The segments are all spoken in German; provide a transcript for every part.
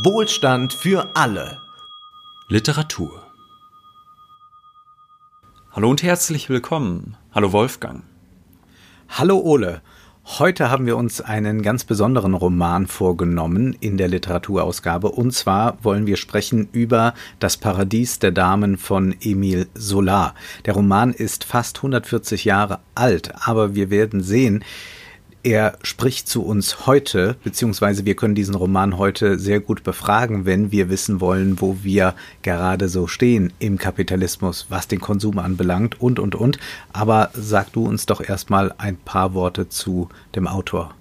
Wohlstand für alle. Literatur. Hallo und herzlich willkommen. Hallo Wolfgang. Hallo Ole. Heute haben wir uns einen ganz besonderen Roman vorgenommen in der Literaturausgabe. Und zwar wollen wir sprechen über Das Paradies der Damen von Emile Solar. Der Roman ist fast 140 Jahre alt, aber wir werden sehen, er spricht zu uns heute, beziehungsweise wir können diesen Roman heute sehr gut befragen, wenn wir wissen wollen, wo wir gerade so stehen im Kapitalismus, was den Konsum anbelangt und, und, und. Aber sag du uns doch erstmal ein paar Worte zu dem Autor.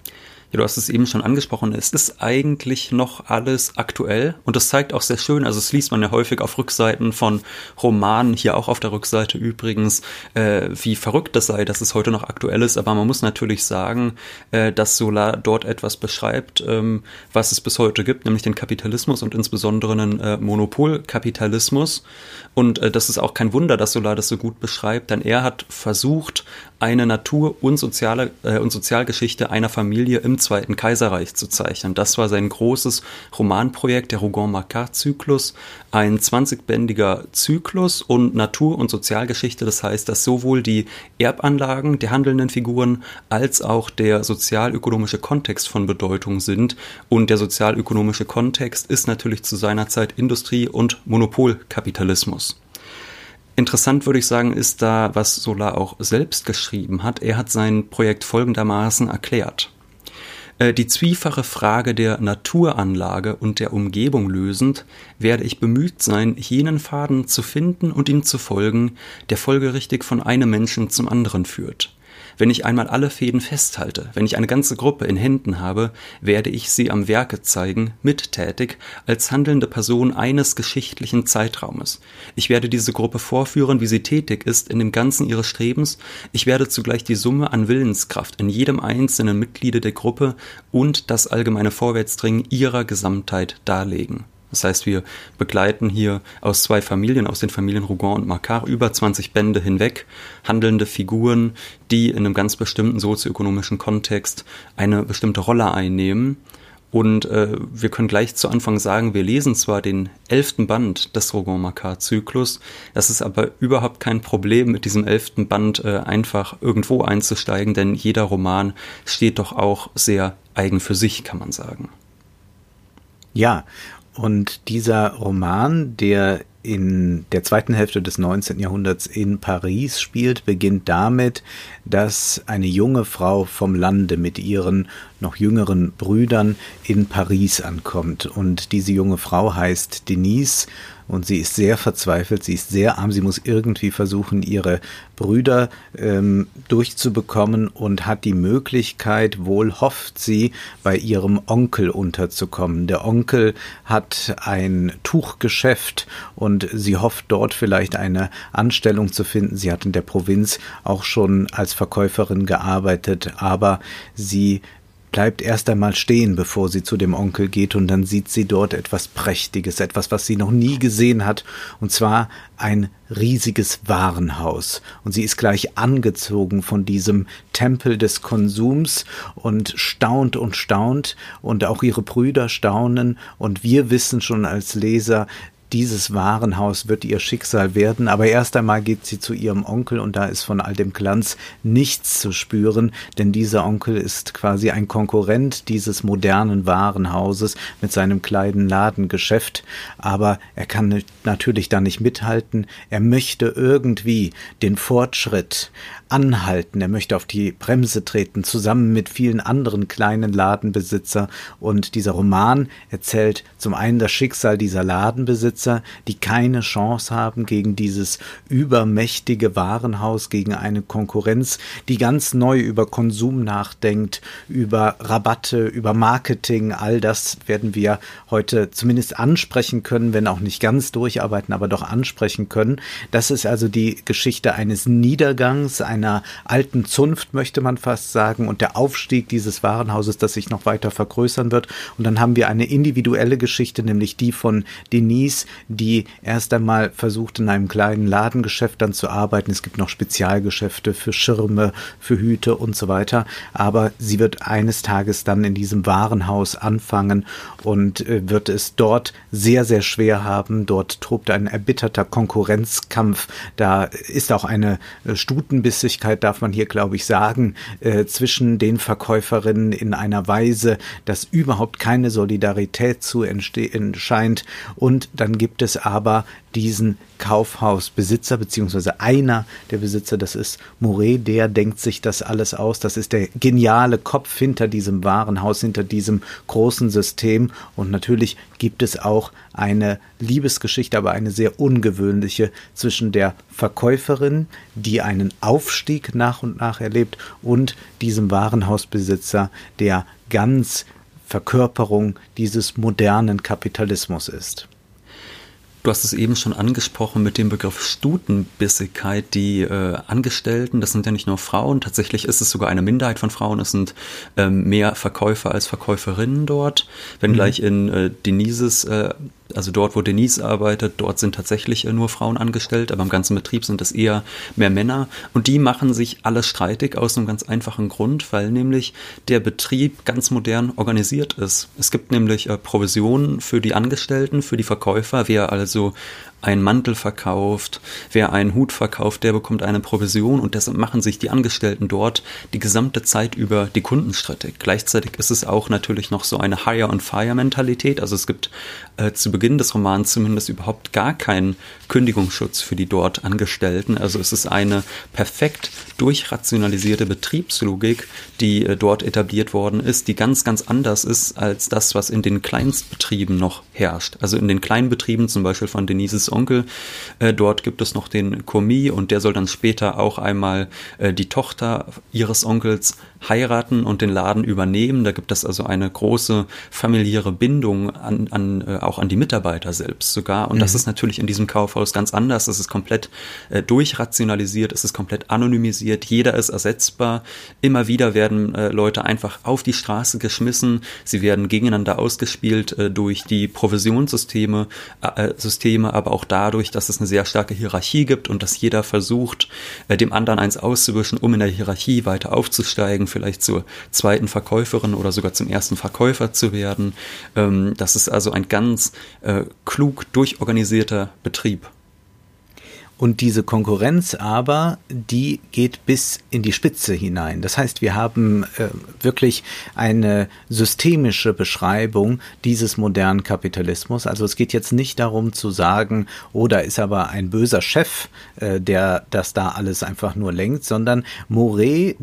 Ja, du hast es eben schon angesprochen, es ist eigentlich noch alles aktuell. Und das zeigt auch sehr schön, also es liest man ja häufig auf Rückseiten von Romanen, hier auch auf der Rückseite übrigens, äh, wie verrückt das sei, dass es heute noch aktuell ist, aber man muss natürlich sagen, äh, dass Solar dort etwas beschreibt, ähm, was es bis heute gibt, nämlich den Kapitalismus und insbesondere einen äh, Monopolkapitalismus. Und äh, das ist auch kein Wunder, dass Solar das so gut beschreibt, denn er hat versucht, eine Natur- und, soziale, äh, und Sozialgeschichte einer Familie im Zweiten Kaiserreich zu zeichnen. Das war sein großes Romanprojekt, der Rougon-Macquart-Zyklus, ein 20-bändiger Zyklus und Natur- und Sozialgeschichte. Das heißt, dass sowohl die Erbanlagen der handelnden Figuren als auch der sozialökonomische Kontext von Bedeutung sind. Und der sozialökonomische Kontext ist natürlich zu seiner Zeit Industrie- und Monopolkapitalismus. Interessant würde ich sagen, ist da, was Solar auch selbst geschrieben hat. Er hat sein Projekt folgendermaßen erklärt. Äh, die zwiefache Frage der Naturanlage und der Umgebung lösend, werde ich bemüht sein, jenen Faden zu finden und ihm zu folgen, der folgerichtig von einem Menschen zum anderen führt. Wenn ich einmal alle Fäden festhalte, wenn ich eine ganze Gruppe in Händen habe, werde ich sie am Werke zeigen, mittätig, als handelnde Person eines geschichtlichen Zeitraumes. Ich werde diese Gruppe vorführen, wie sie tätig ist in dem Ganzen ihres Strebens. Ich werde zugleich die Summe an Willenskraft in jedem einzelnen Mitgliede der Gruppe und das allgemeine Vorwärtsdringen ihrer Gesamtheit darlegen. Das heißt, wir begleiten hier aus zwei Familien, aus den Familien Rougon und Macquart, über 20 Bände hinweg handelnde Figuren, die in einem ganz bestimmten sozioökonomischen Kontext eine bestimmte Rolle einnehmen. Und äh, wir können gleich zu Anfang sagen, wir lesen zwar den elften Band des Rougon-Macquart-Zyklus, das ist aber überhaupt kein Problem, mit diesem elften Band äh, einfach irgendwo einzusteigen, denn jeder Roman steht doch auch sehr eigen für sich, kann man sagen. Ja, und dieser Roman, der in der zweiten Hälfte des 19. Jahrhunderts in Paris spielt, beginnt damit, dass eine junge Frau vom Lande mit ihren noch jüngeren Brüdern in Paris ankommt. Und diese junge Frau heißt Denise und sie ist sehr verzweifelt, sie ist sehr arm, sie muss irgendwie versuchen, ihre Brüder ähm, durchzubekommen und hat die Möglichkeit, wohl hofft sie, bei ihrem Onkel unterzukommen. Der Onkel hat ein Tuchgeschäft und sie hofft dort vielleicht eine Anstellung zu finden. Sie hat in der Provinz auch schon als Verkäuferin gearbeitet, aber sie bleibt erst einmal stehen, bevor sie zu dem Onkel geht, und dann sieht sie dort etwas Prächtiges, etwas, was sie noch nie gesehen hat, und zwar ein riesiges Warenhaus. Und sie ist gleich angezogen von diesem Tempel des Konsums und staunt und staunt, und auch ihre Brüder staunen, und wir wissen schon als Leser, dieses Warenhaus wird ihr Schicksal werden, aber erst einmal geht sie zu ihrem Onkel und da ist von all dem Glanz nichts zu spüren, denn dieser Onkel ist quasi ein Konkurrent dieses modernen Warenhauses mit seinem kleinen Ladengeschäft, aber er kann natürlich da nicht mithalten, er möchte irgendwie den Fortschritt anhalten, er möchte auf die Bremse treten, zusammen mit vielen anderen kleinen Ladenbesitzer. Und dieser Roman erzählt zum einen das Schicksal dieser Ladenbesitzer, Besitzer, die keine Chance haben gegen dieses übermächtige Warenhaus, gegen eine Konkurrenz, die ganz neu über Konsum nachdenkt, über Rabatte, über Marketing, all das werden wir heute zumindest ansprechen können, wenn auch nicht ganz durcharbeiten, aber doch ansprechen können. Das ist also die Geschichte eines Niedergangs, einer alten Zunft, möchte man fast sagen, und der Aufstieg dieses Warenhauses, das sich noch weiter vergrößern wird. Und dann haben wir eine individuelle Geschichte, nämlich die von Denise, die erst einmal versucht, in einem kleinen Ladengeschäft dann zu arbeiten. Es gibt noch Spezialgeschäfte für Schirme, für Hüte und so weiter. Aber sie wird eines Tages dann in diesem Warenhaus anfangen und äh, wird es dort sehr, sehr schwer haben. Dort tobt ein erbitterter Konkurrenzkampf. Da ist auch eine äh, Stutenbissigkeit, darf man hier, glaube ich, sagen, äh, zwischen den Verkäuferinnen in einer Weise, dass überhaupt keine Solidarität zu entstehen scheint. Und dann gibt es aber diesen Kaufhausbesitzer, beziehungsweise einer der Besitzer, das ist Moret, der denkt sich das alles aus. Das ist der geniale Kopf hinter diesem Warenhaus, hinter diesem großen System. Und natürlich gibt es auch eine Liebesgeschichte, aber eine sehr ungewöhnliche zwischen der Verkäuferin, die einen Aufstieg nach und nach erlebt, und diesem Warenhausbesitzer, der ganz Verkörperung dieses modernen Kapitalismus ist. Du hast es eben schon angesprochen mit dem Begriff Stutenbissigkeit. Die äh, Angestellten, das sind ja nicht nur Frauen, tatsächlich ist es sogar eine Minderheit von Frauen. Es sind ähm, mehr Verkäufer als Verkäuferinnen dort. Wenngleich mhm. in äh, Denises äh, also dort, wo Denise arbeitet, dort sind tatsächlich äh, nur Frauen angestellt, aber im ganzen Betrieb sind es eher mehr Männer. Und die machen sich alles streitig aus einem ganz einfachen Grund, weil nämlich der Betrieb ganz modern organisiert ist. Es gibt nämlich äh, Provisionen für die Angestellten, für die Verkäufer. Wer also einen Mantel verkauft, wer einen Hut verkauft, der bekommt eine Provision und deshalb machen sich die Angestellten dort die gesamte Zeit über die Kunden. Gleichzeitig ist es auch natürlich noch so eine Hire and Fire Mentalität. Also es gibt äh, zu Beginn des Romans zumindest überhaupt gar keinen Kündigungsschutz für die dort Angestellten. Also es ist eine perfekt durchrationalisierte Betriebslogik, die äh, dort etabliert worden ist, die ganz, ganz anders ist als das, was in den Kleinstbetrieben noch herrscht. Also in den kleinen Betrieben zum Beispiel von Denises Onkel. Äh, dort gibt es noch den Commis und der soll dann später auch einmal äh, die Tochter ihres Onkels heiraten und den Laden übernehmen. Da gibt es also eine große familiäre Bindung an, an äh, auch an die Mitarbeiter selbst sogar. Und mhm. das ist natürlich in diesem Kaufhaus ganz anders. Es ist komplett äh, durchrationalisiert, es ist komplett anonymisiert, jeder ist ersetzbar. Immer wieder werden äh, Leute einfach auf die Straße geschmissen. Sie werden gegeneinander ausgespielt äh, durch die Provisionssysteme, äh, äh, Systeme, aber auch dadurch, dass es eine sehr starke Hierarchie gibt und dass jeder versucht, äh, dem anderen eins auszuwischen, um in der Hierarchie weiter aufzusteigen vielleicht zur zweiten Verkäuferin oder sogar zum ersten Verkäufer zu werden. Ähm, das ist also ein ganz äh, klug durchorganisierter Betrieb. Und diese Konkurrenz aber, die geht bis in die Spitze hinein. Das heißt, wir haben äh, wirklich eine systemische Beschreibung dieses modernen Kapitalismus. Also es geht jetzt nicht darum zu sagen, oh, da ist aber ein böser Chef, äh, der das da alles einfach nur lenkt, sondern Moret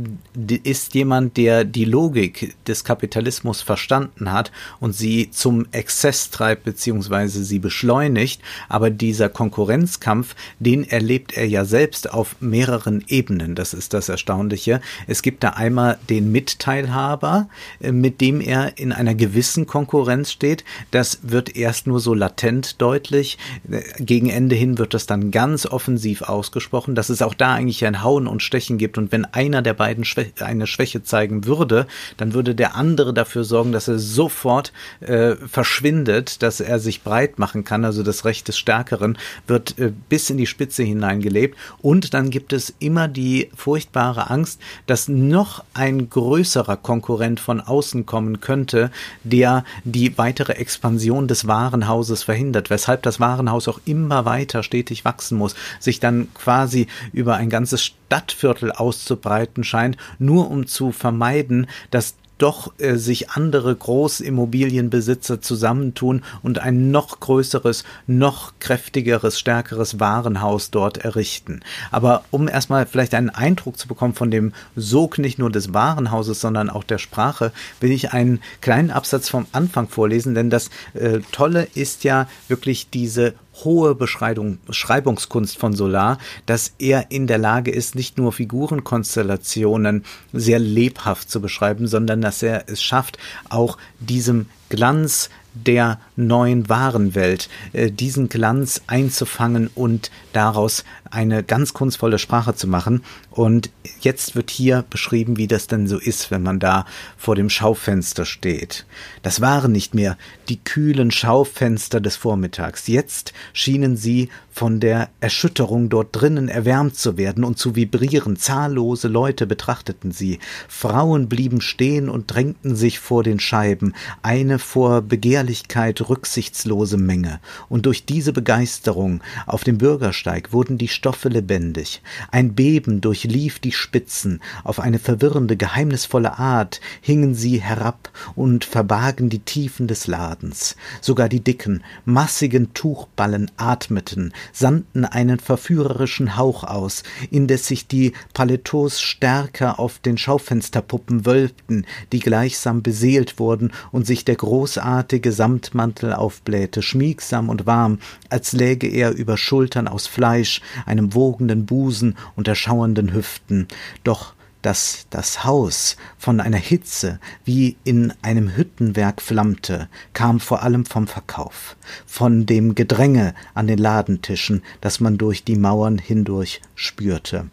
ist jemand, der die Logik des Kapitalismus verstanden hat und sie zum Exzess treibt beziehungsweise sie beschleunigt. Aber dieser Konkurrenzkampf, den erlebt er ja selbst auf mehreren Ebenen. Das ist das Erstaunliche. Es gibt da einmal den Mitteilhaber, äh, mit dem er in einer gewissen Konkurrenz steht. Das wird erst nur so latent deutlich. Äh, gegen Ende hin wird das dann ganz offensiv ausgesprochen, dass es auch da eigentlich ein Hauen und Stechen gibt. Und wenn einer der beiden Schwä eine Schwäche zeigen würde, dann würde der andere dafür sorgen, dass er sofort äh, verschwindet, dass er sich breit machen kann. Also das Recht des Stärkeren wird äh, bis in die Spitze Spitze hineingelebt. Und dann gibt es immer die furchtbare Angst, dass noch ein größerer Konkurrent von außen kommen könnte, der die weitere Expansion des Warenhauses verhindert, weshalb das Warenhaus auch immer weiter stetig wachsen muss, sich dann quasi über ein ganzes Stadtviertel auszubreiten scheint, nur um zu vermeiden, dass doch äh, sich andere Großimmobilienbesitzer zusammentun und ein noch größeres, noch kräftigeres, stärkeres Warenhaus dort errichten. Aber um erstmal vielleicht einen Eindruck zu bekommen von dem Sog nicht nur des Warenhauses, sondern auch der Sprache, will ich einen kleinen Absatz vom Anfang vorlesen, denn das äh, Tolle ist ja wirklich diese hohe Beschreibung, Beschreibungskunst von Solar, dass er in der Lage ist, nicht nur Figurenkonstellationen sehr lebhaft zu beschreiben, sondern dass er es schafft, auch diesem Glanz der neuen Warenwelt, äh, diesen Glanz einzufangen und daraus eine ganz kunstvolle Sprache zu machen. Und jetzt wird hier beschrieben, wie das denn so ist, wenn man da vor dem Schaufenster steht. Das waren nicht mehr die kühlen Schaufenster des Vormittags. Jetzt schienen sie von der Erschütterung dort drinnen erwärmt zu werden und zu vibrieren. Zahllose Leute betrachteten sie. Frauen blieben stehen und drängten sich vor den Scheiben. Eine vor Begehrlichkeit rücksichtslose Menge. Und durch diese Begeisterung auf dem Bürgersteig wurden die Stoffe lebendig. Ein Beben durchlief die Spitzen, auf eine verwirrende, geheimnisvolle Art hingen sie herab und verbargen die Tiefen des Ladens. Sogar die dicken, massigen Tuchballen atmeten, sandten einen verführerischen Hauch aus, indes sich die Paletos stärker auf den Schaufensterpuppen wölbten, die gleichsam beseelt wurden und sich der großartige Samtmantel aufblähte, schmiegsam und warm, als läge er über Schultern aus Fleisch, einem wogenden Busen und erschauernden Hüften. Doch dass das Haus von einer Hitze wie in einem Hüttenwerk flammte, kam vor allem vom Verkauf, von dem Gedränge an den Ladentischen, das man durch die Mauern hindurch spürte.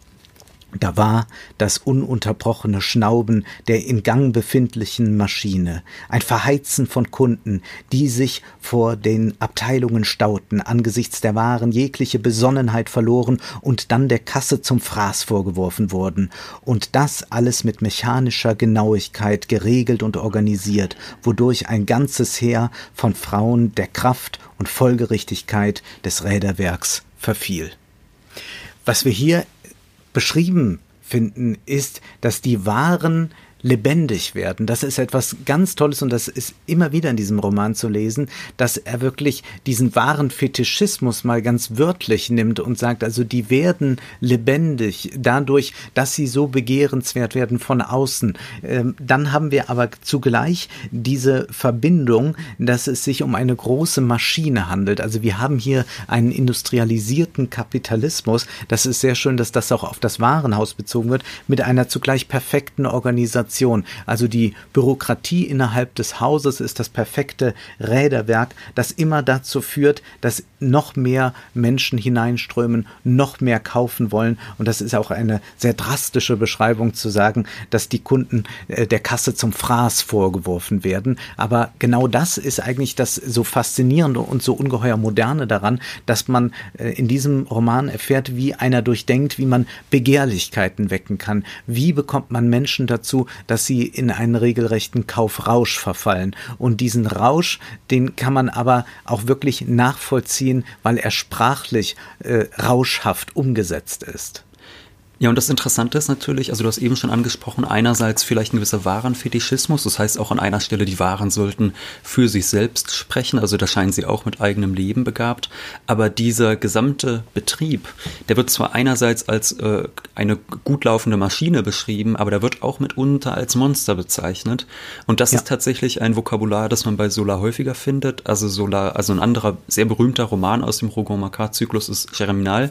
Da war das ununterbrochene Schnauben der in Gang befindlichen Maschine, ein Verheizen von Kunden, die sich vor den Abteilungen stauten, angesichts der Waren jegliche Besonnenheit verloren und dann der Kasse zum Fraß vorgeworfen wurden, und das alles mit mechanischer Genauigkeit geregelt und organisiert, wodurch ein ganzes Heer von Frauen der Kraft und Folgerichtigkeit des Räderwerks verfiel. Was wir hier beschrieben finden, ist, dass die Waren lebendig werden. Das ist etwas ganz Tolles und das ist immer wieder in diesem Roman zu lesen, dass er wirklich diesen wahren Fetischismus mal ganz wörtlich nimmt und sagt, also die werden lebendig dadurch, dass sie so begehrenswert werden von außen. Ähm, dann haben wir aber zugleich diese Verbindung, dass es sich um eine große Maschine handelt. Also wir haben hier einen industrialisierten Kapitalismus. Das ist sehr schön, dass das auch auf das Warenhaus bezogen wird, mit einer zugleich perfekten Organisation Organisation. Also die Bürokratie innerhalb des Hauses ist das perfekte Räderwerk, das immer dazu führt, dass noch mehr Menschen hineinströmen, noch mehr kaufen wollen. Und das ist auch eine sehr drastische Beschreibung zu sagen, dass die Kunden äh, der Kasse zum Fraß vorgeworfen werden. Aber genau das ist eigentlich das so faszinierende und so ungeheuer moderne daran, dass man äh, in diesem Roman erfährt, wie einer durchdenkt, wie man Begehrlichkeiten wecken kann. Wie bekommt man Menschen dazu, dass sie in einen regelrechten Kaufrausch verfallen. Und diesen Rausch, den kann man aber auch wirklich nachvollziehen, weil er sprachlich äh, rauschhaft umgesetzt ist. Ja, und das Interessante ist natürlich, also du hast eben schon angesprochen, einerseits vielleicht ein gewisser Warenfetischismus, das heißt auch an einer Stelle, die Waren sollten für sich selbst sprechen, also da scheinen sie auch mit eigenem Leben begabt, aber dieser gesamte Betrieb, der wird zwar einerseits als äh, eine gut laufende Maschine beschrieben, aber der wird auch mitunter als Monster bezeichnet. Und das ja. ist tatsächlich ein Vokabular, das man bei Solar häufiger findet, also Solar, also ein anderer sehr berühmter Roman aus dem Rougon-Macquart-Zyklus ist Germinal,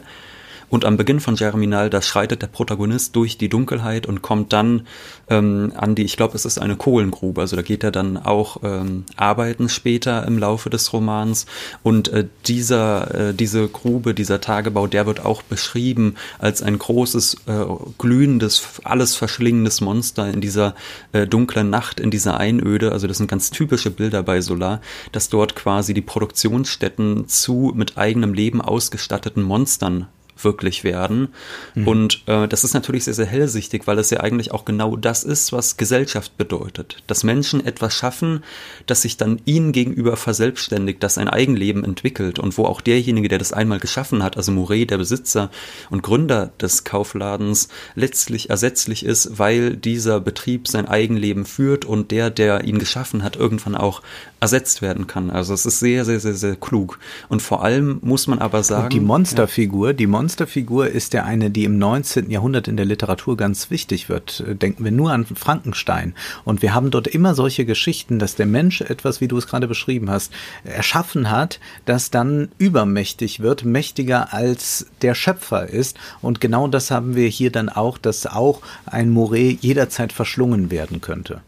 und am Beginn von Germinal, da schreitet der Protagonist durch die Dunkelheit und kommt dann ähm, an die, ich glaube, es ist eine Kohlengrube. Also da geht er dann auch ähm, arbeiten später im Laufe des Romans. Und äh, dieser, äh, diese Grube, dieser Tagebau, der wird auch beschrieben als ein großes, äh, glühendes, alles verschlingendes Monster in dieser äh, dunklen Nacht, in dieser Einöde. Also das sind ganz typische Bilder bei Solar, dass dort quasi die Produktionsstätten zu mit eigenem Leben ausgestatteten Monstern wirklich werden. Mhm. Und äh, das ist natürlich sehr, sehr hellsichtig, weil es ja eigentlich auch genau das ist, was Gesellschaft bedeutet. Dass Menschen etwas schaffen, das sich dann ihnen gegenüber verselbstständigt, das ein Eigenleben entwickelt und wo auch derjenige, der das einmal geschaffen hat, also Mouret, der Besitzer und Gründer des Kaufladens, letztlich ersetzlich ist, weil dieser Betrieb sein Eigenleben führt und der, der ihn geschaffen hat, irgendwann auch ersetzt werden kann. Also es ist sehr, sehr, sehr, sehr klug. Und vor allem muss man aber sagen. Und die Monsterfigur, ja. die Monsterfigur ist ja eine, die im 19. Jahrhundert in der Literatur ganz wichtig wird. Denken wir nur an Frankenstein. Und wir haben dort immer solche Geschichten, dass der Mensch etwas, wie du es gerade beschrieben hast, erschaffen hat, das dann übermächtig wird, mächtiger als der Schöpfer ist. Und genau das haben wir hier dann auch, dass auch ein Moret jederzeit verschlungen werden könnte.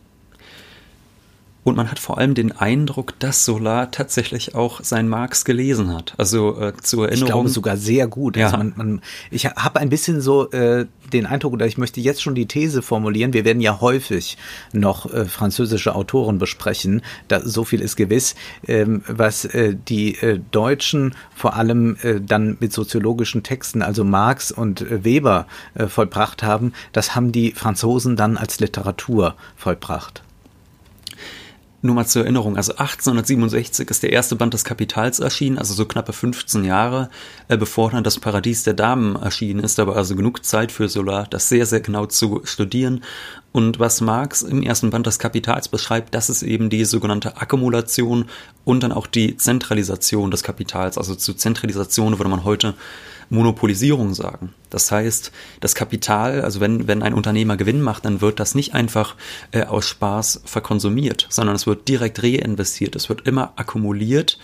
Und man hat vor allem den Eindruck, dass Solar tatsächlich auch sein Marx gelesen hat. Also äh, zur Erinnerung. Ich glaube sogar sehr gut. Ja. Also man, man, ich habe ein bisschen so äh, den Eindruck, oder ich möchte jetzt schon die These formulieren, wir werden ja häufig noch äh, französische Autoren besprechen, da, so viel ist gewiss, ähm, was äh, die äh, Deutschen vor allem äh, dann mit soziologischen Texten, also Marx und äh, Weber äh, vollbracht haben, das haben die Franzosen dann als Literatur vollbracht. Nur mal zur Erinnerung, also 1867 ist der erste Band des Kapitals erschienen, also so knappe 15 Jahre, äh, bevor dann das Paradies der Damen erschienen ist, aber also genug Zeit für Solar, das sehr, sehr genau zu studieren. Und was Marx im ersten Band des Kapitals beschreibt, das ist eben die sogenannte Akkumulation und dann auch die Zentralisation des Kapitals. Also zu Zentralisation würde man heute Monopolisierung sagen. Das heißt, das Kapital, also wenn, wenn ein Unternehmer Gewinn macht, dann wird das nicht einfach äh, aus Spaß verkonsumiert, sondern es wird direkt reinvestiert. Es wird immer akkumuliert,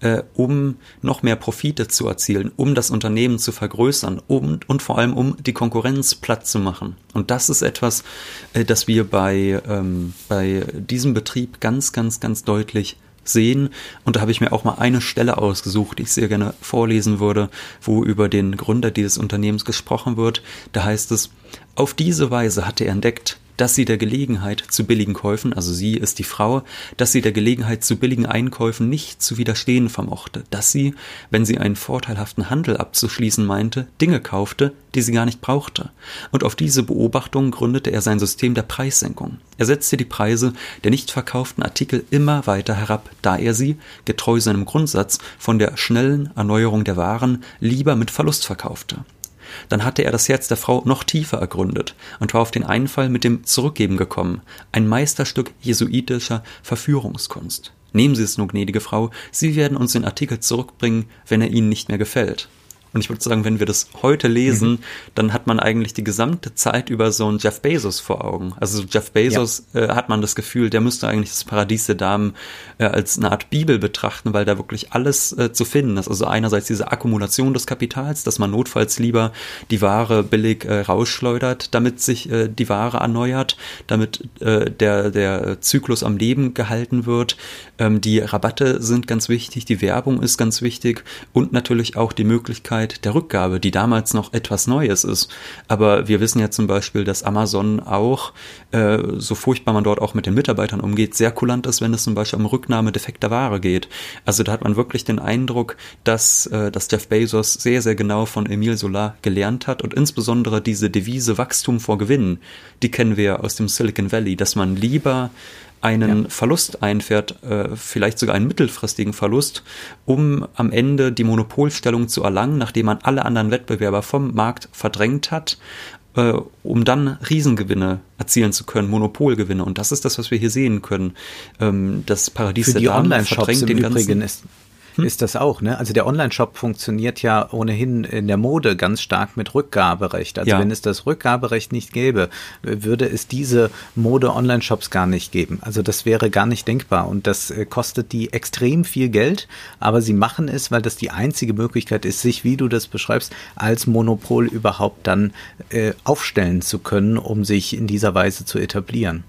äh, um noch mehr Profite zu erzielen, um das Unternehmen zu vergrößern um, und vor allem um die Konkurrenz platt zu machen. Und das ist etwas, äh, das wir bei, ähm, bei diesem Betrieb ganz, ganz, ganz deutlich sehen. Und da habe ich mir auch mal eine Stelle ausgesucht, die ich sehr gerne vorlesen würde, wo über den Gründer dieses Unternehmens gesprochen wird. Da heißt es, auf diese Weise hatte er entdeckt, dass sie der Gelegenheit zu billigen Käufen, also sie ist die Frau, dass sie der Gelegenheit zu billigen Einkäufen nicht zu widerstehen vermochte, dass sie, wenn sie einen vorteilhaften Handel abzuschließen meinte, Dinge kaufte, die sie gar nicht brauchte. Und auf diese Beobachtung gründete er sein System der Preissenkung. Er setzte die Preise der nicht verkauften Artikel immer weiter herab, da er sie, getreu seinem Grundsatz, von der schnellen Erneuerung der Waren lieber mit Verlust verkaufte. Dann hatte er das Herz der Frau noch tiefer ergründet und war auf den Einfall mit dem Zurückgeben gekommen, ein Meisterstück jesuitischer Verführungskunst. Nehmen Sie es nur, gnädige Frau, Sie werden uns den Artikel zurückbringen, wenn er Ihnen nicht mehr gefällt. Und ich würde sagen, wenn wir das heute lesen, mhm. dann hat man eigentlich die gesamte Zeit über so einen Jeff Bezos vor Augen. Also Jeff Bezos ja. äh, hat man das Gefühl, der müsste eigentlich das Paradies der Damen äh, als eine Art Bibel betrachten, weil da wirklich alles äh, zu finden ist. Also einerseits diese Akkumulation des Kapitals, dass man notfalls lieber die Ware billig äh, rausschleudert, damit sich äh, die Ware erneuert, damit äh, der, der Zyklus am Leben gehalten wird. Ähm, die Rabatte sind ganz wichtig, die Werbung ist ganz wichtig und natürlich auch die Möglichkeit, Möglichkeit der Rückgabe, die damals noch etwas Neues ist. Aber wir wissen ja zum Beispiel, dass Amazon auch, äh, so furchtbar man dort auch mit den Mitarbeitern umgeht, sehr kulant ist, wenn es zum Beispiel um Rücknahme defekter Ware geht. Also da hat man wirklich den Eindruck, dass, äh, dass Jeff Bezos sehr, sehr genau von Emile Solar gelernt hat und insbesondere diese Devise Wachstum vor Gewinn, die kennen wir aus dem Silicon Valley, dass man lieber einen ja. Verlust einfährt, äh, vielleicht sogar einen mittelfristigen Verlust, um am Ende die Monopolstellung zu erlangen, nachdem man alle anderen Wettbewerber vom Markt verdrängt hat, äh, um dann Riesengewinne erzielen zu können, Monopolgewinne. Und das ist das, was wir hier sehen können. Ähm, das Paradies Für der Damen verdrängt den ganzen. Ist hm? ist das auch. Ne? Also der Online-Shop funktioniert ja ohnehin in der Mode ganz stark mit Rückgaberecht. Also ja. wenn es das Rückgaberecht nicht gäbe, würde es diese Mode-Online-Shops gar nicht geben. Also das wäre gar nicht denkbar und das äh, kostet die extrem viel Geld, aber sie machen es, weil das die einzige Möglichkeit ist, sich, wie du das beschreibst, als Monopol überhaupt dann äh, aufstellen zu können, um sich in dieser Weise zu etablieren.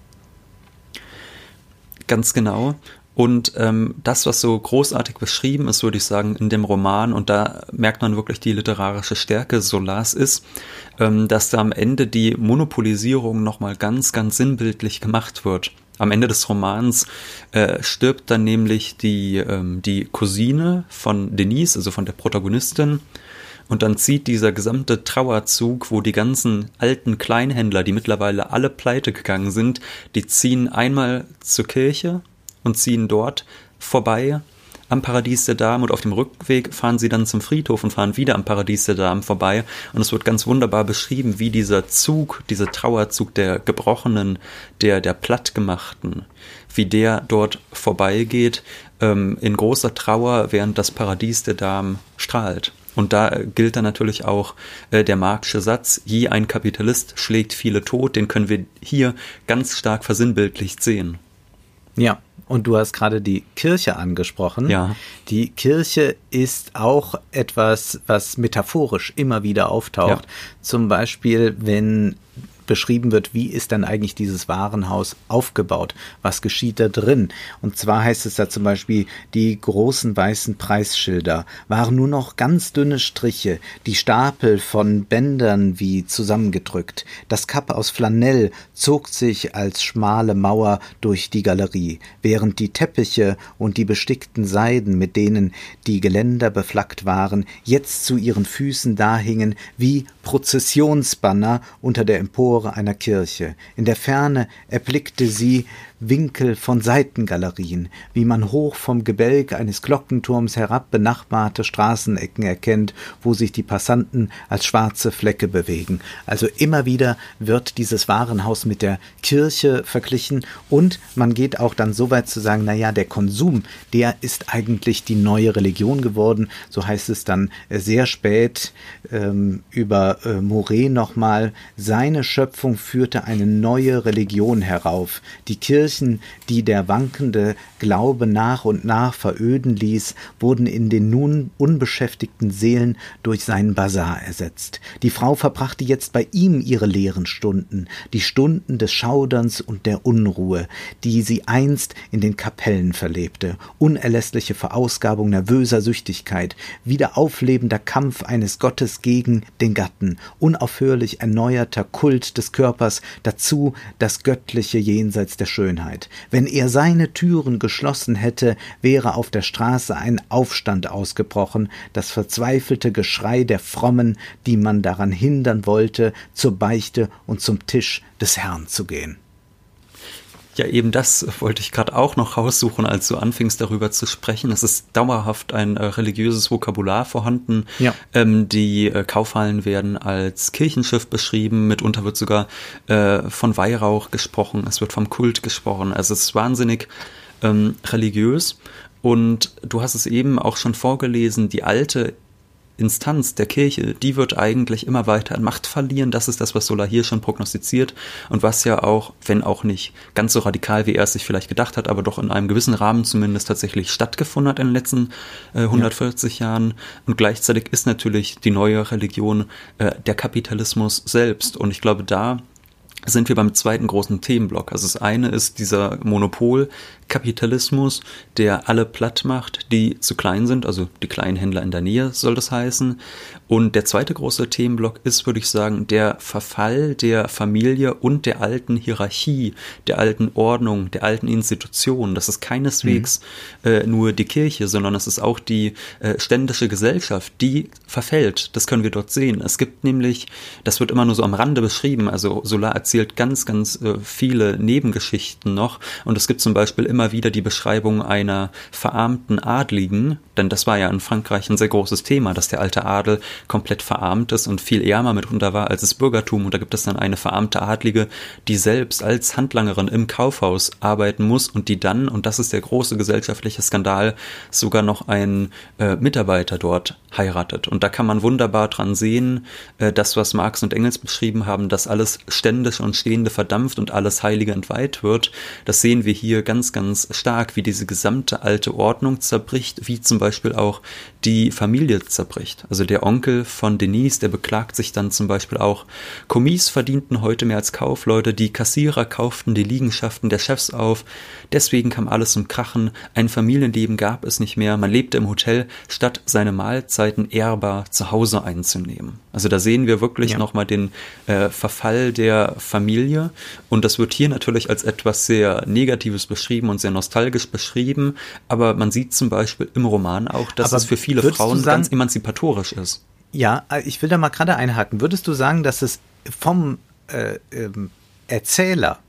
Ganz genau. Und ähm, das, was so großartig beschrieben ist, würde ich sagen, in dem Roman, und da merkt man wirklich die literarische Stärke Solars ist, ähm, dass da am Ende die Monopolisierung nochmal ganz, ganz sinnbildlich gemacht wird. Am Ende des Romans äh, stirbt dann nämlich die, ähm, die Cousine von Denise, also von der Protagonistin, und dann zieht dieser gesamte Trauerzug, wo die ganzen alten Kleinhändler, die mittlerweile alle pleite gegangen sind, die ziehen einmal zur Kirche und ziehen dort vorbei am Paradies der Damen und auf dem Rückweg fahren sie dann zum Friedhof und fahren wieder am Paradies der Damen vorbei und es wird ganz wunderbar beschrieben, wie dieser Zug, dieser Trauerzug der Gebrochenen, der der Plattgemachten, wie der dort vorbeigeht ähm, in großer Trauer, während das Paradies der Damen strahlt. Und da gilt dann natürlich auch äh, der Marxische Satz, je ein Kapitalist schlägt viele tot, den können wir hier ganz stark versinnbildlicht sehen. Ja, und du hast gerade die Kirche angesprochen. Ja. Die Kirche ist auch etwas, was metaphorisch immer wieder auftaucht. Ja. Zum Beispiel, wenn beschrieben wird, wie ist dann eigentlich dieses Warenhaus aufgebaut? Was geschieht da drin? Und zwar heißt es da zum Beispiel, die großen weißen Preisschilder waren nur noch ganz dünne Striche, die Stapel von Bändern wie zusammengedrückt. Das Kapp aus Flanell zog sich als schmale Mauer durch die Galerie, während die Teppiche und die bestickten Seiden, mit denen die Geländer beflaggt waren, jetzt zu ihren Füßen dahingen wie Prozessionsbanner unter der Empore einer Kirche. In der Ferne erblickte sie Winkel von Seitengalerien, wie man hoch vom Gebälk eines Glockenturms herab benachbarte Straßenecken erkennt, wo sich die Passanten als schwarze Flecke bewegen. Also immer wieder wird dieses Warenhaus mit der Kirche verglichen und man geht auch dann so weit zu sagen, na ja, der Konsum, der ist eigentlich die neue Religion geworden. So heißt es dann äh, sehr spät ähm, über äh, Moret nochmal. Seine Schöpfung führte eine neue Religion herauf. Die Kirche Kirchen, die der wankende Glaube nach und nach veröden ließ, wurden in den nun unbeschäftigten Seelen durch seinen Basar ersetzt. Die Frau verbrachte jetzt bei ihm ihre leeren Stunden, die Stunden des Schauderns und der Unruhe, die sie einst in den Kapellen verlebte, unerlässliche Verausgabung nervöser Süchtigkeit, wieder auflebender Kampf eines Gottes gegen den Gatten, unaufhörlich erneuerter Kult des Körpers, dazu das göttliche jenseits der Schönheit. Schönheit. Wenn er seine Türen geschlossen hätte, wäre auf der Straße ein Aufstand ausgebrochen, das verzweifelte Geschrei der Frommen, die man daran hindern wollte, zur Beichte und zum Tisch des Herrn zu gehen. Ja, eben das wollte ich gerade auch noch raussuchen, als du anfingst darüber zu sprechen. Es ist dauerhaft ein äh, religiöses Vokabular vorhanden. Ja. Ähm, die äh, Kaufhallen werden als Kirchenschiff beschrieben. Mitunter wird sogar äh, von Weihrauch gesprochen. Es wird vom Kult gesprochen. Also es ist wahnsinnig ähm, religiös. Und du hast es eben auch schon vorgelesen, die alte Instanz der Kirche, die wird eigentlich immer weiter an Macht verlieren. Das ist das, was Solar hier schon prognostiziert und was ja auch, wenn auch nicht ganz so radikal, wie er es sich vielleicht gedacht hat, aber doch in einem gewissen Rahmen zumindest tatsächlich stattgefunden hat in den letzten äh, 140 ja. Jahren. Und gleichzeitig ist natürlich die neue Religion äh, der Kapitalismus selbst. Und ich glaube, da sind wir beim zweiten großen Themenblock. Also das eine ist dieser Monopolkapitalismus, der alle platt macht, die zu klein sind, also die kleinen Händler in der Nähe soll das heißen. Und der zweite große Themenblock ist, würde ich sagen, der Verfall der Familie und der alten Hierarchie, der alten Ordnung, der alten Institution. Das ist keineswegs mhm. äh, nur die Kirche, sondern es ist auch die äh, ständische Gesellschaft, die verfällt. Das können wir dort sehen. Es gibt nämlich, das wird immer nur so am Rande beschrieben, also Solar erzählt ganz, ganz äh, viele Nebengeschichten noch. Und es gibt zum Beispiel immer wieder die Beschreibung einer verarmten Adligen, denn das war ja in Frankreich ein sehr großes Thema, dass der alte Adel komplett verarmt ist und viel ärmer mitunter war als das Bürgertum. Und da gibt es dann eine verarmte Adlige, die selbst als Handlangerin im Kaufhaus arbeiten muss und die dann, und das ist der große gesellschaftliche Skandal, sogar noch einen äh, Mitarbeiter dort heiratet. Und da kann man wunderbar dran sehen, äh, das, was Marx und Engels beschrieben haben, dass alles Ständische und Stehende verdampft und alles Heilige entweiht wird. Das sehen wir hier ganz, ganz stark, wie diese gesamte alte Ordnung zerbricht, wie zum Beispiel auch die Familie zerbricht. Also der Onkel von Denise, der beklagt sich dann zum Beispiel auch, Kommis verdienten heute mehr als Kaufleute, die Kassierer kauften die Liegenschaften der Chefs auf, deswegen kam alles zum Krachen, ein Familienleben gab es nicht mehr, man lebte im Hotel, statt seine Mahlzeiten ehrbar zu Hause einzunehmen. Also da sehen wir wirklich ja. nochmal den äh, Verfall der Familie und das wird hier natürlich als etwas sehr Negatives beschrieben und sehr nostalgisch beschrieben, aber man sieht zum Beispiel im Roman auch, dass aber es für viele Frauen sagen, ganz emanzipatorisch ist. Ja, äh, ich will da mal gerade einhaken. Würdest du sagen, dass es vom äh, ähm, Erzähler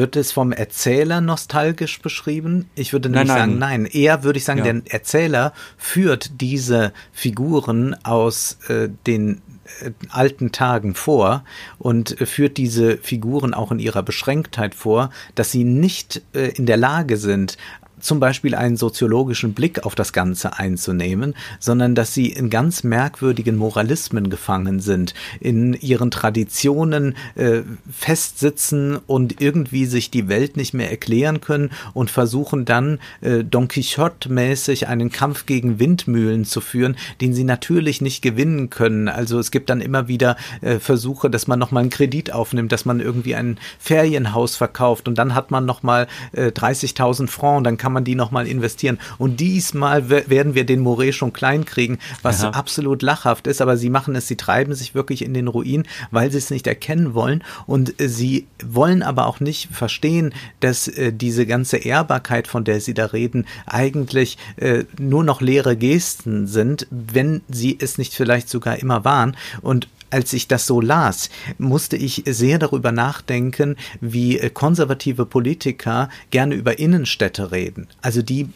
wird es vom Erzähler nostalgisch beschrieben? Ich würde nicht nein, sagen, nein. Eher würde ich sagen, ja. der Erzähler führt diese Figuren aus äh, den äh, alten Tagen vor und führt diese Figuren auch in ihrer Beschränktheit vor, dass sie nicht äh, in der Lage sind, zum Beispiel einen soziologischen Blick auf das Ganze einzunehmen, sondern dass sie in ganz merkwürdigen Moralismen gefangen sind, in ihren Traditionen äh, festsitzen und irgendwie sich die Welt nicht mehr erklären können und versuchen dann äh, Don Quixote-mäßig einen Kampf gegen Windmühlen zu führen, den sie natürlich nicht gewinnen können. Also es gibt dann immer wieder äh, Versuche, dass man nochmal einen Kredit aufnimmt, dass man irgendwie ein Ferienhaus verkauft und dann hat man nochmal äh, 30.000 Francs, dann kann man die nochmal investieren. Und diesmal werden wir den Moret schon klein kriegen, was Aha. absolut lachhaft ist, aber sie machen es, sie treiben sich wirklich in den Ruin, weil sie es nicht erkennen wollen und äh, sie wollen aber auch nicht verstehen, dass äh, diese ganze Ehrbarkeit, von der sie da reden, eigentlich äh, nur noch leere Gesten sind, wenn sie es nicht vielleicht sogar immer waren. Und als ich das so las, musste ich sehr darüber nachdenken, wie konservative Politiker gerne über Innenstädte reden. Also die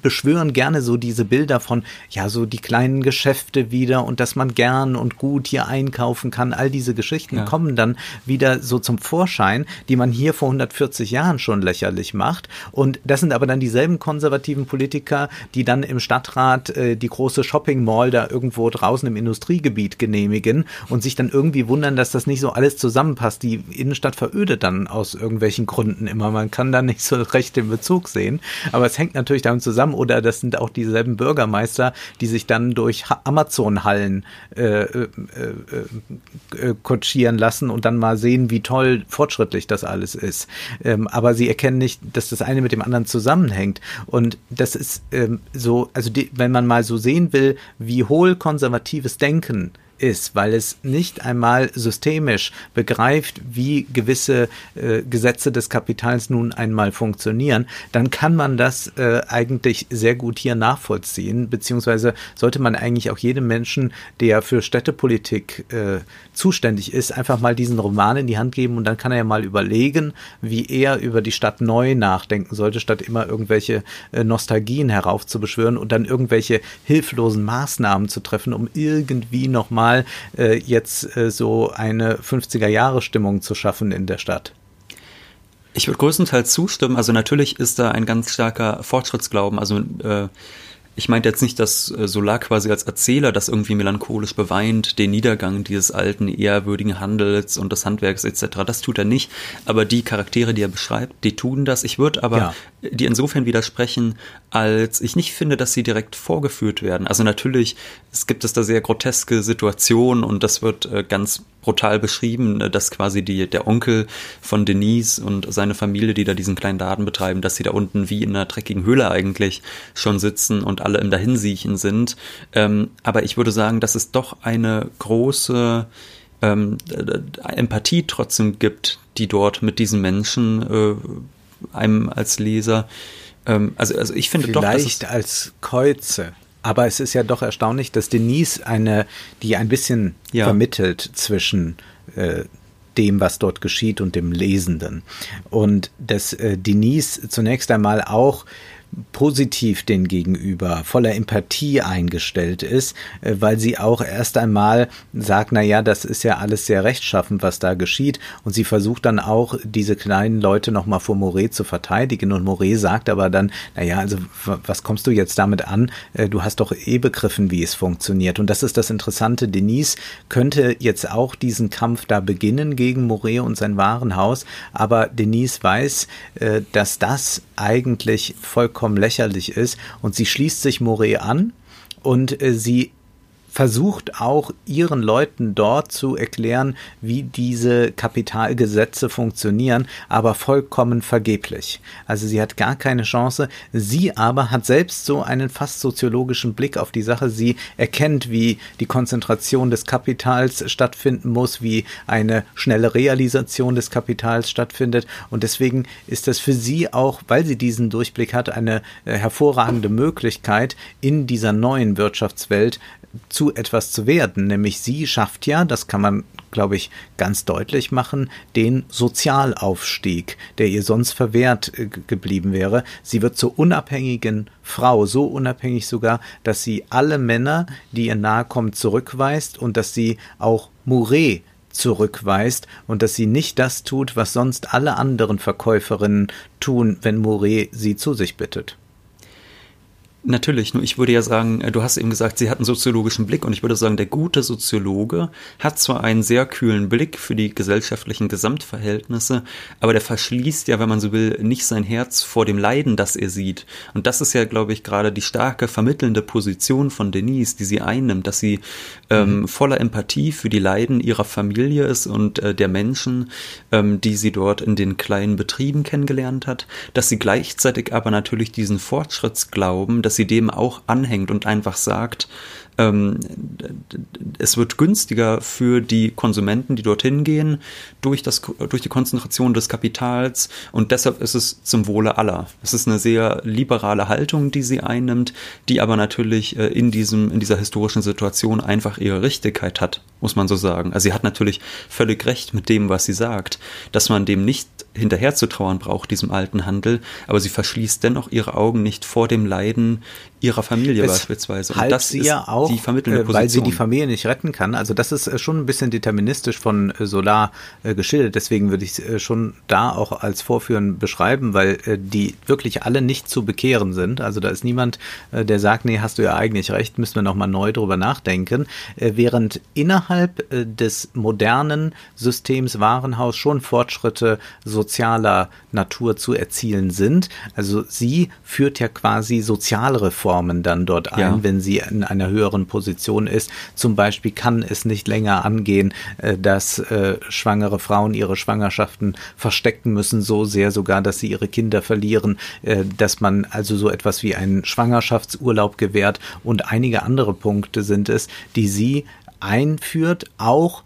beschwören gerne so diese Bilder von, ja, so die kleinen Geschäfte wieder und dass man gern und gut hier einkaufen kann. All diese Geschichten ja. kommen dann wieder so zum Vorschein, die man hier vor 140 Jahren schon lächerlich macht. Und das sind aber dann dieselben konservativen Politiker, die dann im Stadtrat äh, die große Shopping Mall da irgendwo draußen im Industriegebiet genehmigen und sich dann irgendwie wundern, dass das nicht so alles zusammenpasst. Die Innenstadt verödet dann aus irgendwelchen Gründen immer. Man kann da nicht so recht den Bezug sehen. Aber es hängt natürlich damit zusammen, zusammen oder das sind auch dieselben Bürgermeister, die sich dann durch Amazon-Hallen äh, äh, äh, äh, kutschieren lassen und dann mal sehen, wie toll fortschrittlich das alles ist. Ähm, aber sie erkennen nicht, dass das eine mit dem anderen zusammenhängt. Und das ist ähm, so, also die, wenn man mal so sehen will, wie hohl konservatives Denken ist, weil es nicht einmal systemisch begreift, wie gewisse äh, Gesetze des Kapitals nun einmal funktionieren, dann kann man das äh, eigentlich sehr gut hier nachvollziehen, beziehungsweise sollte man eigentlich auch jedem Menschen, der für Städtepolitik äh, zuständig ist, einfach mal diesen Roman in die Hand geben und dann kann er ja mal überlegen, wie er über die Stadt neu nachdenken sollte, statt immer irgendwelche äh, Nostalgien heraufzubeschwören und dann irgendwelche hilflosen Maßnahmen zu treffen, um irgendwie nochmal mal äh, jetzt äh, so eine 50er-Jahre-Stimmung zu schaffen in der Stadt. Ich würde größtenteils zustimmen. Also natürlich ist da ein ganz starker Fortschrittsglauben. Also äh, ich meinte jetzt nicht, dass äh, Solar quasi als Erzähler das irgendwie melancholisch beweint, den Niedergang dieses alten, ehrwürdigen Handels und des Handwerks etc. Das tut er nicht. Aber die Charaktere, die er beschreibt, die tun das. Ich würde aber ja. die insofern widersprechen, als ich nicht finde, dass sie direkt vorgeführt werden. Also natürlich, es gibt es da sehr groteske Situationen und das wird äh, ganz brutal beschrieben, äh, dass quasi die, der Onkel von Denise und seine Familie, die da diesen kleinen Laden betreiben, dass sie da unten wie in einer dreckigen Höhle eigentlich schon sitzen und alle im Dahinsiechen sind. Ähm, aber ich würde sagen, dass es doch eine große ähm, Empathie trotzdem gibt, die dort mit diesen Menschen äh, einem als Leser ähm, also, also ich finde Vielleicht doch, Vielleicht als Käuze. Aber es ist ja doch erstaunlich, dass Denise eine, die ein bisschen ja. vermittelt zwischen äh, dem, was dort geschieht und dem Lesenden. Und dass äh, Denise zunächst einmal auch positiv den Gegenüber, voller Empathie eingestellt ist, äh, weil sie auch erst einmal sagt, na ja, das ist ja alles sehr rechtschaffend, was da geschieht. Und sie versucht dann auch, diese kleinen Leute nochmal vor Moret zu verteidigen. Und Moret sagt aber dann, na ja, also was kommst du jetzt damit an? Äh, du hast doch eh begriffen, wie es funktioniert. Und das ist das Interessante. Denise könnte jetzt auch diesen Kampf da beginnen gegen Moret und sein Warenhaus. Aber Denise weiß, äh, dass das eigentlich vollkommen lächerlich ist. Und sie schließt sich Moret an und äh, sie versucht auch ihren Leuten dort zu erklären, wie diese Kapitalgesetze funktionieren, aber vollkommen vergeblich. Also sie hat gar keine Chance. Sie aber hat selbst so einen fast soziologischen Blick auf die Sache. Sie erkennt, wie die Konzentration des Kapitals stattfinden muss, wie eine schnelle Realisation des Kapitals stattfindet. Und deswegen ist das für sie auch, weil sie diesen Durchblick hat, eine äh, hervorragende Möglichkeit, in dieser neuen Wirtschaftswelt zu etwas zu werden. Nämlich sie schafft ja, das kann man, glaube ich, ganz deutlich machen, den Sozialaufstieg, der ihr sonst verwehrt äh, geblieben wäre. Sie wird zur unabhängigen Frau, so unabhängig sogar, dass sie alle Männer, die ihr nahe kommen, zurückweist und dass sie auch Mouret zurückweist und dass sie nicht das tut, was sonst alle anderen Verkäuferinnen tun, wenn Mouret sie zu sich bittet. Natürlich, nur ich würde ja sagen, äh, du hast eben gesagt, sie hat einen soziologischen Blick und ich würde sagen, der gute Soziologe hat zwar einen sehr kühlen Blick für die gesellschaftlichen Gesamtverhältnisse, aber der verschließt ja, wenn man so will, nicht sein Herz vor dem Leiden, das er sieht. Und das ist ja, glaube ich, gerade die starke vermittelnde Position von Denise, die sie einnimmt, dass sie ähm, mhm. voller Empathie für die Leiden ihrer Familie ist und äh, der Menschen, ähm, die sie dort in den kleinen Betrieben kennengelernt hat, dass sie gleichzeitig aber natürlich diesen Fortschrittsglauben, dass sie dem auch anhängt und einfach sagt, ähm, es wird günstiger für die Konsumenten, die dorthin gehen, durch, das, durch die Konzentration des Kapitals und deshalb ist es zum Wohle aller. Es ist eine sehr liberale Haltung, die sie einnimmt, die aber natürlich äh, in, diesem, in dieser historischen Situation einfach ihre Richtigkeit hat, muss man so sagen. Also sie hat natürlich völlig recht mit dem, was sie sagt, dass man dem nicht hinterher zu trauern braucht, diesem alten Handel, aber sie verschließt dennoch ihre Augen nicht vor dem Leiden ihrer Familie beispielsweise. Und das ist ja auch, die vermittelnde Position. Äh, weil sie die Familie nicht retten kann. Also das ist äh, schon ein bisschen deterministisch von äh, Solar geschildert. Deswegen würde ich es schon da auch als Vorführen beschreiben, weil die wirklich alle nicht zu bekehren sind. Also da ist niemand, der sagt, nee, hast du ja eigentlich recht, müssen wir nochmal neu drüber nachdenken. Während innerhalb des modernen Systems Warenhaus schon Fortschritte sozialer Natur zu erzielen sind. Also sie führt ja quasi Sozialreformen Rechtsformen dann dort ein, ja. wenn sie in einer höheren Position ist. Zum Beispiel kann es nicht länger angehen, äh, dass äh, schwangere Frauen ihre Schwangerschaften verstecken müssen, so sehr sogar, dass sie ihre Kinder verlieren, äh, dass man also so etwas wie einen Schwangerschaftsurlaub gewährt und einige andere Punkte sind es, die sie einführt, auch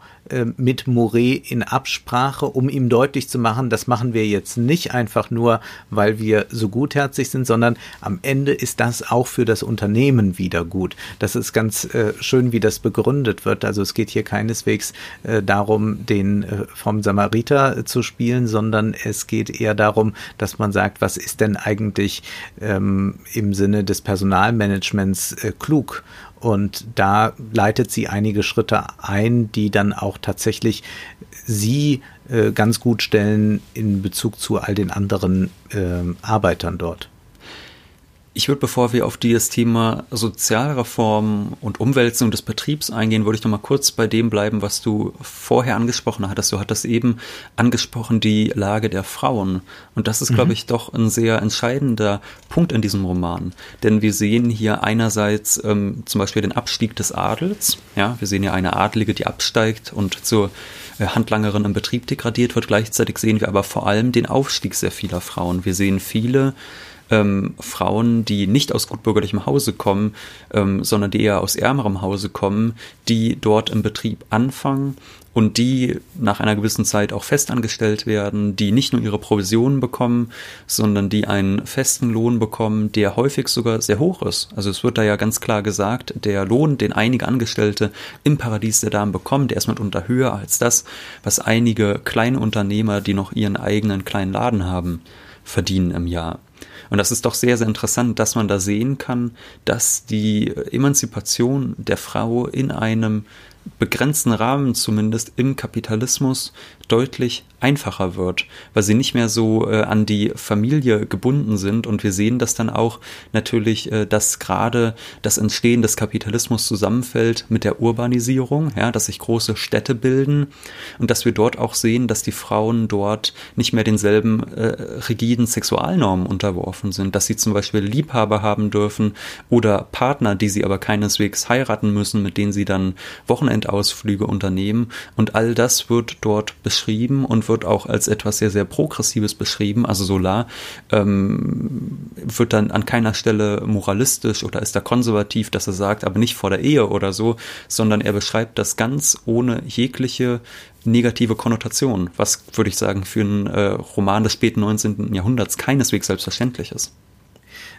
mit Mouret in Absprache, um ihm deutlich zu machen, das machen wir jetzt nicht einfach nur, weil wir so gutherzig sind, sondern am Ende ist das auch für das Unternehmen wieder gut. Das ist ganz äh, schön, wie das begründet wird. Also es geht hier keineswegs äh, darum, den äh, vom Samariter zu spielen, sondern es geht eher darum, dass man sagt, was ist denn eigentlich ähm, im Sinne des Personalmanagements äh, klug und da leitet sie einige Schritte ein, die dann auch tatsächlich sie äh, ganz gut stellen in Bezug zu all den anderen äh, Arbeitern dort. Ich würde, bevor wir auf das Thema Sozialreform und Umwälzung des Betriebs eingehen, würde ich noch mal kurz bei dem bleiben, was du vorher angesprochen hattest. Du hattest eben angesprochen die Lage der Frauen. Und das ist, mhm. glaube ich, doch ein sehr entscheidender Punkt in diesem Roman. Denn wir sehen hier einerseits ähm, zum Beispiel den Abstieg des Adels. Ja, wir sehen ja eine Adlige, die absteigt und zur äh, Handlangerin im Betrieb degradiert wird. Gleichzeitig sehen wir aber vor allem den Aufstieg sehr vieler Frauen. Wir sehen viele ähm, Frauen, die nicht aus gutbürgerlichem Hause kommen, ähm, sondern die eher aus ärmerem Hause kommen, die dort im Betrieb anfangen und die nach einer gewissen Zeit auch festangestellt werden, die nicht nur ihre Provisionen bekommen, sondern die einen festen Lohn bekommen, der häufig sogar sehr hoch ist. Also es wird da ja ganz klar gesagt, der Lohn, den einige Angestellte im Paradies der Damen bekommen, der ist mitunter höher als das, was einige kleine Unternehmer, die noch ihren eigenen kleinen Laden haben, verdienen im Jahr. Und das ist doch sehr, sehr interessant, dass man da sehen kann, dass die Emanzipation der Frau in einem begrenzten Rahmen zumindest im Kapitalismus deutlich einfacher wird, weil sie nicht mehr so äh, an die Familie gebunden sind. Und wir sehen das dann auch natürlich, äh, dass gerade das Entstehen des Kapitalismus zusammenfällt mit der Urbanisierung, ja, dass sich große Städte bilden. Und dass wir dort auch sehen, dass die Frauen dort nicht mehr denselben äh, rigiden Sexualnormen unterworfen sind, dass sie zum Beispiel Liebhaber haben dürfen oder Partner, die sie aber keineswegs heiraten müssen, mit denen sie dann Wochenendausflüge unternehmen. Und all das wird dort beschrieben und wird auch als etwas sehr, sehr Progressives beschrieben. Also Solar ähm, wird dann an keiner Stelle moralistisch oder ist da konservativ, dass er sagt, aber nicht vor der Ehe oder so, sondern er beschreibt das ganz ohne jegliche negative Konnotation, was, würde ich sagen, für einen äh, Roman des späten 19. Jahrhunderts keineswegs selbstverständlich ist.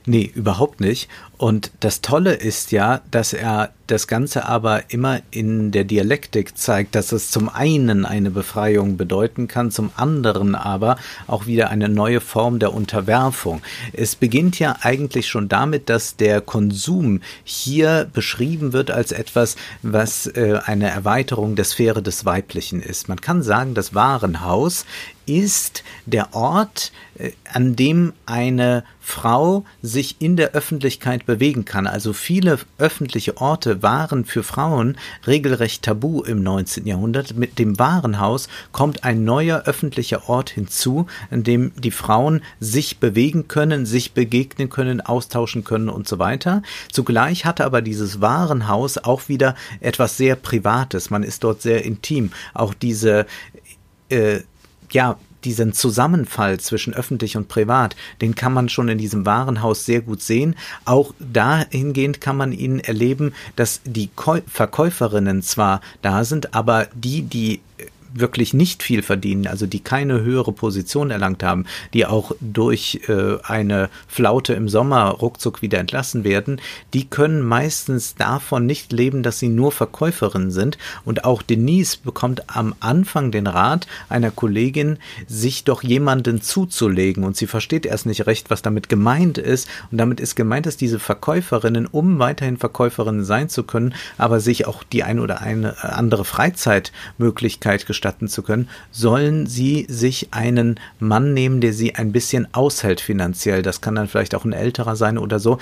Nee, überhaupt nicht. Und das Tolle ist ja, dass er das Ganze aber immer in der Dialektik zeigt, dass es zum einen eine Befreiung bedeuten kann, zum anderen aber auch wieder eine neue Form der Unterwerfung. Es beginnt ja eigentlich schon damit, dass der Konsum hier beschrieben wird als etwas, was äh, eine Erweiterung der Sphäre des Weiblichen ist. Man kann sagen, das Warenhaus ist der Ort, äh, an dem eine Frau sich in der Öffentlichkeit bewegen kann. Also viele öffentliche Orte waren für Frauen regelrecht tabu im 19. Jahrhundert. Mit dem Warenhaus kommt ein neuer öffentlicher Ort hinzu, an dem die Frauen sich bewegen können, sich begegnen können, austauschen können und so weiter. Zugleich hatte aber dieses Warenhaus auch wieder etwas sehr Privates. Man ist dort sehr intim. Auch diese äh, ja, diesen Zusammenfall zwischen öffentlich und privat, den kann man schon in diesem Warenhaus sehr gut sehen. Auch dahingehend kann man ihn erleben, dass die Verkäuferinnen zwar da sind, aber die, die wirklich nicht viel verdienen, also die keine höhere Position erlangt haben, die auch durch äh, eine Flaute im Sommer ruckzuck wieder entlassen werden, die können meistens davon nicht leben, dass sie nur Verkäuferinnen sind. Und auch Denise bekommt am Anfang den Rat einer Kollegin, sich doch jemanden zuzulegen. Und sie versteht erst nicht recht, was damit gemeint ist. Und damit ist gemeint, dass diese Verkäuferinnen, um weiterhin Verkäuferinnen sein zu können, aber sich auch die ein oder eine andere Freizeitmöglichkeit gestalten gestatten zu können, sollen sie sich einen Mann nehmen, der sie ein bisschen aushält finanziell. Das kann dann vielleicht auch ein älterer sein oder so.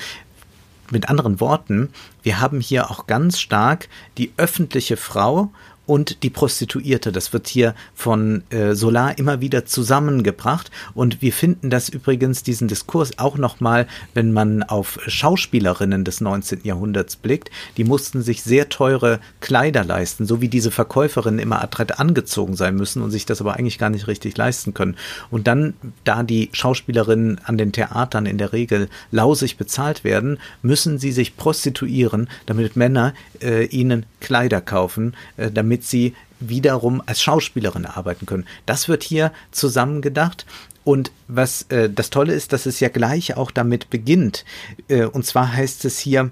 Mit anderen Worten, wir haben hier auch ganz stark die öffentliche Frau und die Prostituierte. Das wird hier von äh, Solar immer wieder zusammengebracht und wir finden das übrigens diesen Diskurs auch nochmal, wenn man auf Schauspielerinnen des 19. Jahrhunderts blickt. Die mussten sich sehr teure Kleider leisten, so wie diese Verkäuferinnen immer adrett angezogen sein müssen und sich das aber eigentlich gar nicht richtig leisten können. Und dann, da die Schauspielerinnen an den Theatern in der Regel lausig bezahlt werden, müssen sie sich prostituieren, damit Männer äh, ihnen Kleider kaufen, äh, damit damit sie wiederum als Schauspielerin arbeiten können. Das wird hier zusammengedacht. Und was äh, das Tolle ist, dass es ja gleich auch damit beginnt. Äh, und zwar heißt es hier,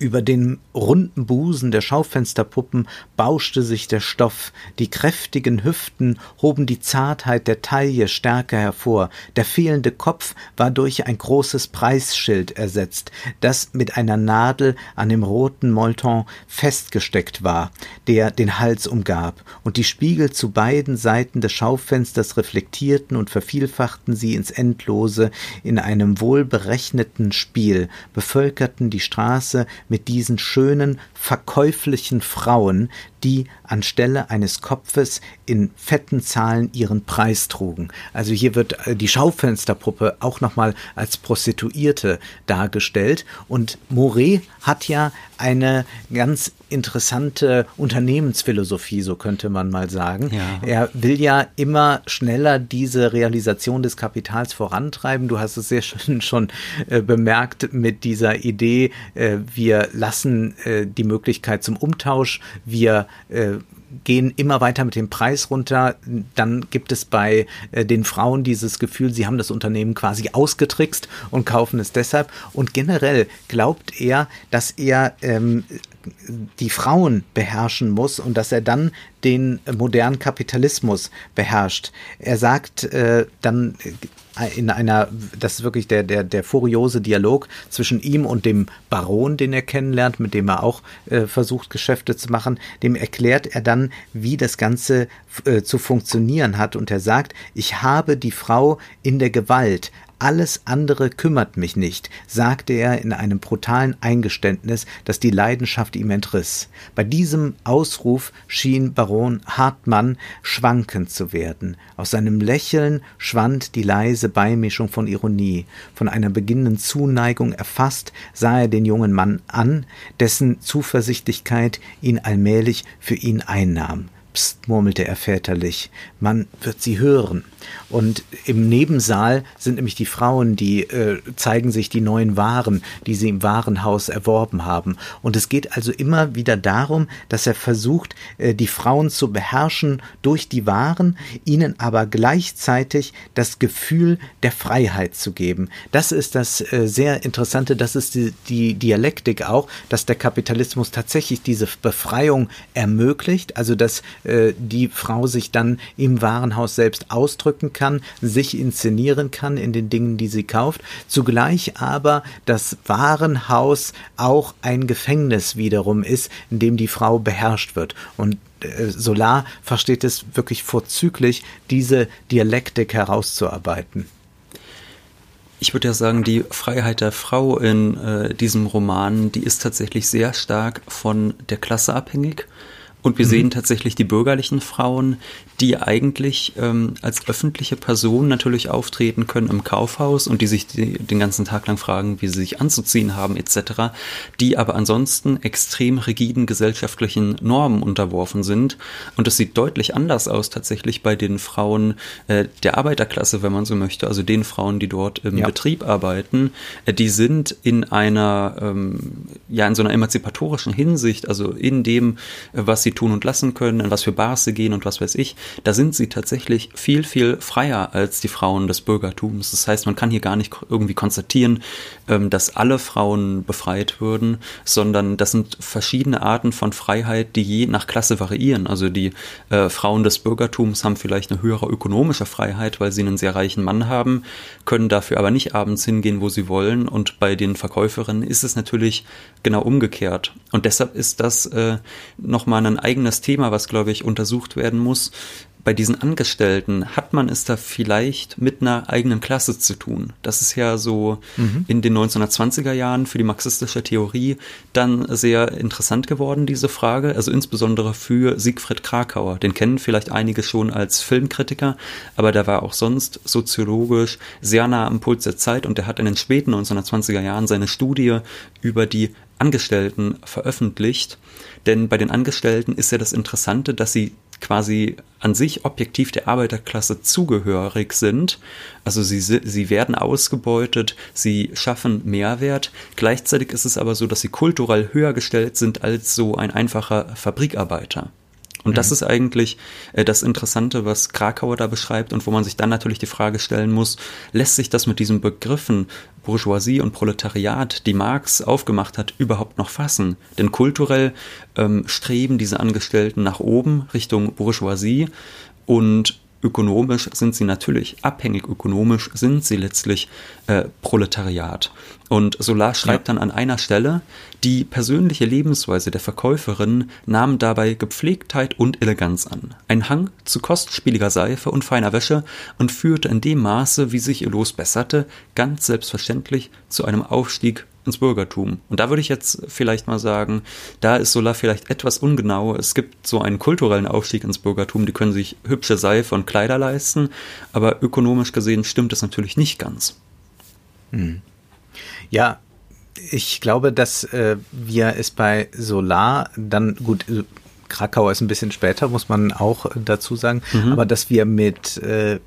über den runden Busen der Schaufensterpuppen bauschte sich der Stoff, die kräftigen Hüften hoben die Zartheit der Taille stärker hervor, der fehlende Kopf war durch ein großes Preisschild ersetzt, das mit einer Nadel an dem roten Molton festgesteckt war, der den Hals umgab, und die Spiegel zu beiden Seiten des Schaufensters reflektierten und vervielfachten sie ins Endlose. In einem wohlberechneten Spiel, bevölkerten die Straße mit diesen schönen, verkäuflichen Frauen, die anstelle eines Kopfes in fetten Zahlen ihren Preis trugen. Also hier wird äh, die Schaufensterpuppe auch nochmal als Prostituierte dargestellt. Und Moret hat ja eine ganz interessante Unternehmensphilosophie, so könnte man mal sagen. Ja. Er will ja immer schneller diese Realisation des Kapitals vorantreiben. Du hast es sehr schön schon äh, bemerkt mit dieser Idee, äh, wir lassen äh, die Möglichkeit zum Umtausch, wir äh, gehen immer weiter mit dem Preis runter. Dann gibt es bei äh, den Frauen dieses Gefühl, sie haben das Unternehmen quasi ausgetrickst und kaufen es deshalb. Und generell glaubt er, dass er ähm, die Frauen beherrschen muss und dass er dann den modernen Kapitalismus beherrscht. Er sagt äh, dann in einer, das ist wirklich der, der, der furiose Dialog zwischen ihm und dem Baron, den er kennenlernt, mit dem er auch äh, versucht, Geschäfte zu machen, dem erklärt er dann, wie das Ganze äh, zu funktionieren hat. Und er sagt, ich habe die Frau in der Gewalt, alles andere kümmert mich nicht, sagte er in einem brutalen Eingeständnis, das die Leidenschaft ihm entriss. Bei diesem Ausruf schien Baron Hartmann schwankend zu werden. Aus seinem Lächeln schwand die leise Beimischung von Ironie. Von einer beginnenden Zuneigung erfasst, sah er den jungen Mann an, dessen Zuversichtlichkeit ihn allmählich für ihn einnahm. Psst, murmelte er väterlich, man wird sie hören. Und im Nebensaal sind nämlich die Frauen, die äh, zeigen sich die neuen Waren, die sie im Warenhaus erworben haben. Und es geht also immer wieder darum, dass er versucht, äh, die Frauen zu beherrschen durch die Waren, ihnen aber gleichzeitig das Gefühl der Freiheit zu geben. Das ist das äh, sehr Interessante, das ist die, die Dialektik auch, dass der Kapitalismus tatsächlich diese Befreiung ermöglicht, also dass äh, die Frau sich dann im Warenhaus selbst ausdrücken kann, sich inszenieren kann in den Dingen, die sie kauft, zugleich aber das Warenhaus auch ein Gefängnis wiederum ist, in dem die Frau beherrscht wird. Und äh, Solar versteht es wirklich vorzüglich, diese Dialektik herauszuarbeiten. Ich würde ja sagen, die Freiheit der Frau in äh, diesem Roman, die ist tatsächlich sehr stark von der Klasse abhängig. Und wir mhm. sehen tatsächlich die bürgerlichen Frauen, die eigentlich ähm, als öffentliche Person natürlich auftreten können im Kaufhaus und die sich die, den ganzen Tag lang fragen, wie sie sich anzuziehen haben etc., die aber ansonsten extrem rigiden gesellschaftlichen Normen unterworfen sind. Und es sieht deutlich anders aus tatsächlich bei den Frauen äh, der Arbeiterklasse, wenn man so möchte, also den Frauen, die dort im ja. Betrieb arbeiten. Äh, die sind in einer, ähm, ja, in so einer emanzipatorischen Hinsicht, also in dem, äh, was sie tun und lassen können, in was für Bars sie gehen und was weiß ich, da sind sie tatsächlich viel, viel freier als die Frauen des Bürgertums. Das heißt, man kann hier gar nicht irgendwie konstatieren, ähm, dass alle Frauen befreit würden, sondern das sind verschiedene Arten von Freiheit, die je nach Klasse variieren. Also die äh, Frauen des Bürgertums haben vielleicht eine höhere ökonomische Freiheit, weil sie einen sehr reichen Mann haben, können dafür aber nicht abends hingehen, wo sie wollen. Und bei den Verkäuferinnen ist es natürlich genau umgekehrt. Und deshalb ist das äh, nochmal ein eigenes Thema, was, glaube ich, untersucht werden muss bei diesen Angestellten hat man es da vielleicht mit einer eigenen Klasse zu tun. Das ist ja so mhm. in den 1920er Jahren für die marxistische Theorie dann sehr interessant geworden, diese Frage. Also insbesondere für Siegfried Krakauer. Den kennen vielleicht einige schon als Filmkritiker, aber der war auch sonst soziologisch sehr nah am Puls der Zeit und der hat in den späten 1920er Jahren seine Studie über die Angestellten veröffentlicht. Denn bei den Angestellten ist ja das Interessante, dass sie quasi an sich objektiv der Arbeiterklasse zugehörig sind. Also sie, sie werden ausgebeutet, sie schaffen Mehrwert. Gleichzeitig ist es aber so, dass sie kulturell höher gestellt sind als so ein einfacher Fabrikarbeiter. Und mhm. das ist eigentlich äh, das Interessante, was Krakauer da beschreibt und wo man sich dann natürlich die Frage stellen muss, lässt sich das mit diesen Begriffen Bourgeoisie und Proletariat, die Marx aufgemacht hat, überhaupt noch fassen? Denn kulturell ähm, streben diese Angestellten nach oben Richtung Bourgeoisie und ökonomisch sind sie natürlich abhängig, ökonomisch sind sie letztlich äh, Proletariat. Und Solar schreibt ja. dann an einer Stelle, die persönliche Lebensweise der Verkäuferin nahm dabei Gepflegtheit und Eleganz an. Ein Hang zu kostspieliger Seife und feiner Wäsche und führte in dem Maße, wie sich ihr Los besserte, ganz selbstverständlich zu einem Aufstieg ins Bürgertum. Und da würde ich jetzt vielleicht mal sagen, da ist Solar vielleicht etwas ungenau. Es gibt so einen kulturellen Aufstieg ins Bürgertum, die können sich hübsche Seife und Kleider leisten, aber ökonomisch gesehen stimmt es natürlich nicht ganz. Hm. Ja, ich glaube, dass äh, wir es bei Solar dann gut. Äh, Krakau ist ein bisschen später, muss man auch dazu sagen, mhm. aber dass wir mit äh,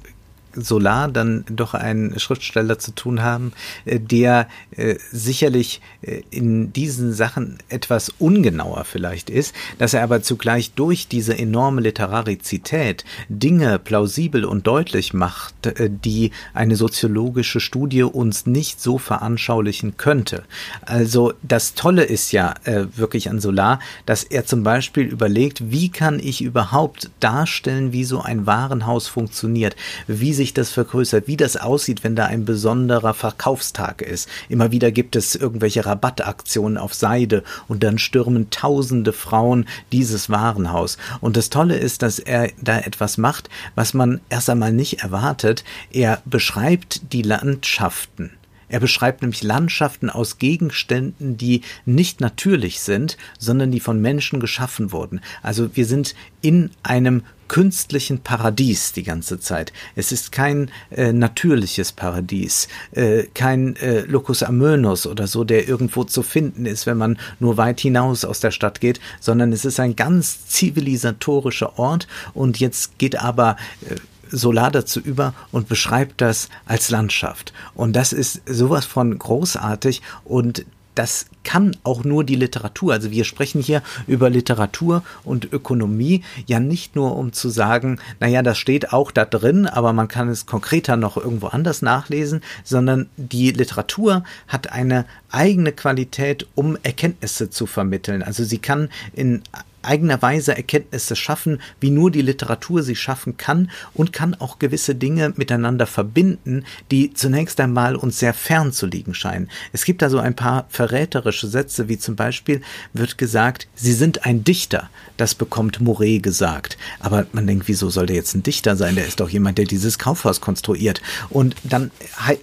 Solar dann doch einen Schriftsteller zu tun haben, äh, der äh, sicherlich äh, in diesen Sachen etwas ungenauer vielleicht ist, dass er aber zugleich durch diese enorme Literarizität Dinge plausibel und deutlich macht, die eine soziologische Studie uns nicht so veranschaulichen könnte. Also das Tolle ist ja wirklich an Solar, dass er zum Beispiel überlegt, wie kann ich überhaupt darstellen, wie so ein Warenhaus funktioniert, wie sich das vergrößert, wie das aussieht, wenn da ein besonderer Verkaufstag ist. Immer wieder gibt es irgendwelche Rabattaktionen auf Seide und dann stürmen tausende Frauen dieses Warenhaus. Und das Tolle ist, dass er da etwas macht, was man erst einmal nicht erwartet. Er beschreibt die Landschaften. Er beschreibt nämlich Landschaften aus Gegenständen, die nicht natürlich sind, sondern die von Menschen geschaffen wurden. Also wir sind in einem künstlichen Paradies die ganze Zeit. Es ist kein äh, natürliches Paradies, äh, kein äh, Locus Amönus oder so, der irgendwo zu finden ist, wenn man nur weit hinaus aus der Stadt geht, sondern es ist ein ganz zivilisatorischer Ort und jetzt geht aber äh, Solar dazu über und beschreibt das als Landschaft. Und das ist sowas von großartig und das kann auch nur die Literatur. Also wir sprechen hier über Literatur und Ökonomie ja nicht nur um zu sagen, naja, das steht auch da drin, aber man kann es konkreter noch irgendwo anders nachlesen, sondern die Literatur hat eine eigene Qualität, um Erkenntnisse zu vermitteln. Also sie kann in eigener Weise Erkenntnisse schaffen, wie nur die Literatur sie schaffen kann und kann auch gewisse Dinge miteinander verbinden, die zunächst einmal uns sehr fern zu liegen scheinen. Es gibt da so ein paar verräterische Sätze, wie zum Beispiel wird gesagt, Sie sind ein Dichter. Das bekommt Moret gesagt. Aber man denkt, wieso soll der jetzt ein Dichter sein? Der ist doch jemand, der dieses Kaufhaus konstruiert. Und dann,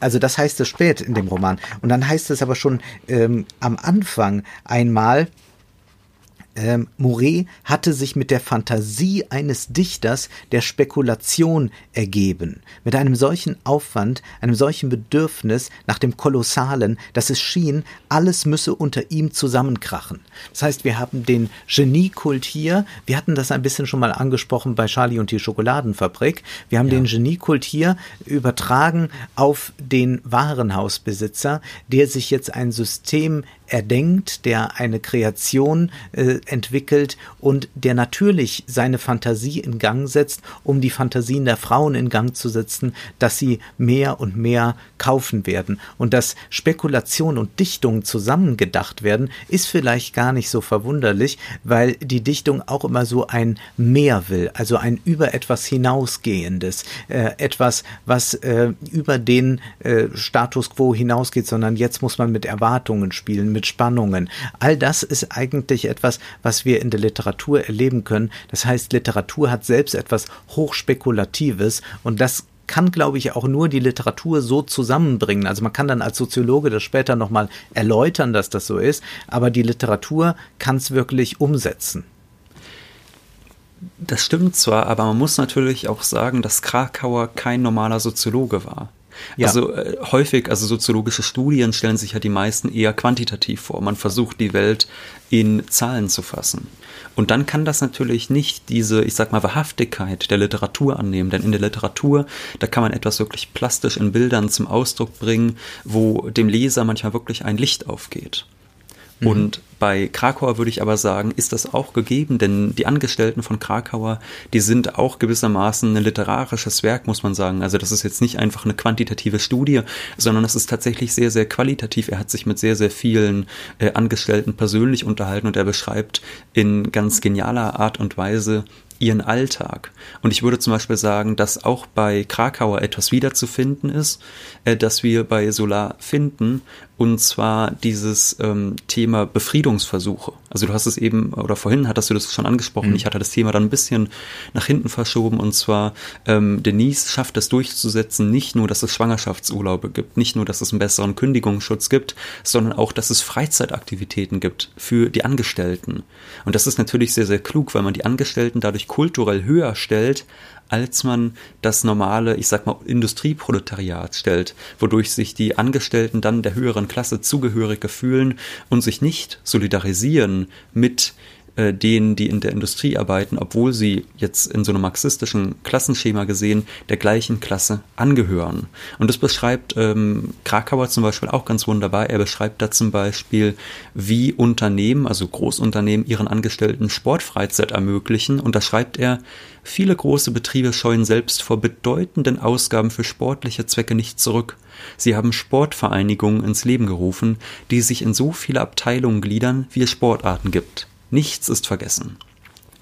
also das heißt es spät in dem Roman. Und dann heißt es aber schon ähm, am Anfang einmal, ähm, Mouret hatte sich mit der Fantasie eines Dichters der Spekulation ergeben, mit einem solchen Aufwand, einem solchen Bedürfnis nach dem Kolossalen, dass es schien, alles müsse unter ihm zusammenkrachen. Das heißt, wir haben den Geniekult hier, wir hatten das ein bisschen schon mal angesprochen bei Charlie und die Schokoladenfabrik, wir haben ja. den Geniekult hier übertragen auf den Warenhausbesitzer, der sich jetzt ein System erdenkt, der eine Kreation äh, entwickelt und der natürlich seine Fantasie in Gang setzt, um die Fantasien der Frauen in Gang zu setzen, dass sie mehr und mehr kaufen werden. Und dass Spekulation und Dichtung zusammengedacht werden, ist vielleicht gar nicht so verwunderlich, weil die Dichtung auch immer so ein Mehr will, also ein über etwas hinausgehendes, äh, etwas, was äh, über den äh, Status quo hinausgeht, sondern jetzt muss man mit Erwartungen spielen, mit Spannungen. All das ist eigentlich etwas, was wir in der Literatur erleben können. Das heißt, Literatur hat selbst etwas Hochspekulatives und das kann, glaube ich, auch nur die Literatur so zusammenbringen. Also man kann dann als Soziologe das später nochmal erläutern, dass das so ist, aber die Literatur kann es wirklich umsetzen. Das stimmt zwar, aber man muss natürlich auch sagen, dass Krakauer kein normaler Soziologe war. Ja. Also äh, häufig, also soziologische Studien stellen sich ja die meisten eher quantitativ vor. Man versucht die Welt in Zahlen zu fassen. Und dann kann das natürlich nicht diese, ich sag mal, Wahrhaftigkeit der Literatur annehmen, denn in der Literatur, da kann man etwas wirklich plastisch in Bildern zum Ausdruck bringen, wo dem Leser manchmal wirklich ein Licht aufgeht. Mhm. Und bei Krakauer würde ich aber sagen, ist das auch gegeben, denn die Angestellten von Krakauer, die sind auch gewissermaßen ein literarisches Werk, muss man sagen. Also das ist jetzt nicht einfach eine quantitative Studie, sondern es ist tatsächlich sehr, sehr qualitativ. Er hat sich mit sehr, sehr vielen äh, Angestellten persönlich unterhalten und er beschreibt in ganz genialer Art und Weise, ihren Alltag. Und ich würde zum Beispiel sagen, dass auch bei Krakauer etwas wiederzufinden ist, äh, dass wir bei Solar finden, und zwar dieses ähm, Thema Befriedungsversuche. Also du hast es eben, oder vorhin hattest du das schon angesprochen, mhm. ich hatte das Thema dann ein bisschen nach hinten verschoben, und zwar ähm, Denise schafft es durchzusetzen, nicht nur, dass es Schwangerschaftsurlaube gibt, nicht nur, dass es einen besseren Kündigungsschutz gibt, sondern auch, dass es Freizeitaktivitäten gibt für die Angestellten. Und das ist natürlich sehr, sehr klug, weil man die Angestellten dadurch kulturell höher stellt, als man das normale, ich sag mal, Industrieproletariat stellt, wodurch sich die Angestellten dann der höheren Klasse zugehörig fühlen und sich nicht solidarisieren mit äh, denen, die in der Industrie arbeiten, obwohl sie jetzt in so einem marxistischen Klassenschema gesehen der gleichen Klasse angehören. Und das beschreibt ähm, Krakauer zum Beispiel auch ganz wunderbar. Er beschreibt da zum Beispiel, wie Unternehmen, also Großunternehmen, ihren Angestellten Sportfreizeit ermöglichen. Und da schreibt er, viele große Betriebe scheuen selbst vor bedeutenden Ausgaben für sportliche Zwecke nicht zurück. Sie haben Sportvereinigungen ins Leben gerufen, die sich in so viele Abteilungen gliedern, wie es Sportarten gibt. Nichts ist vergessen.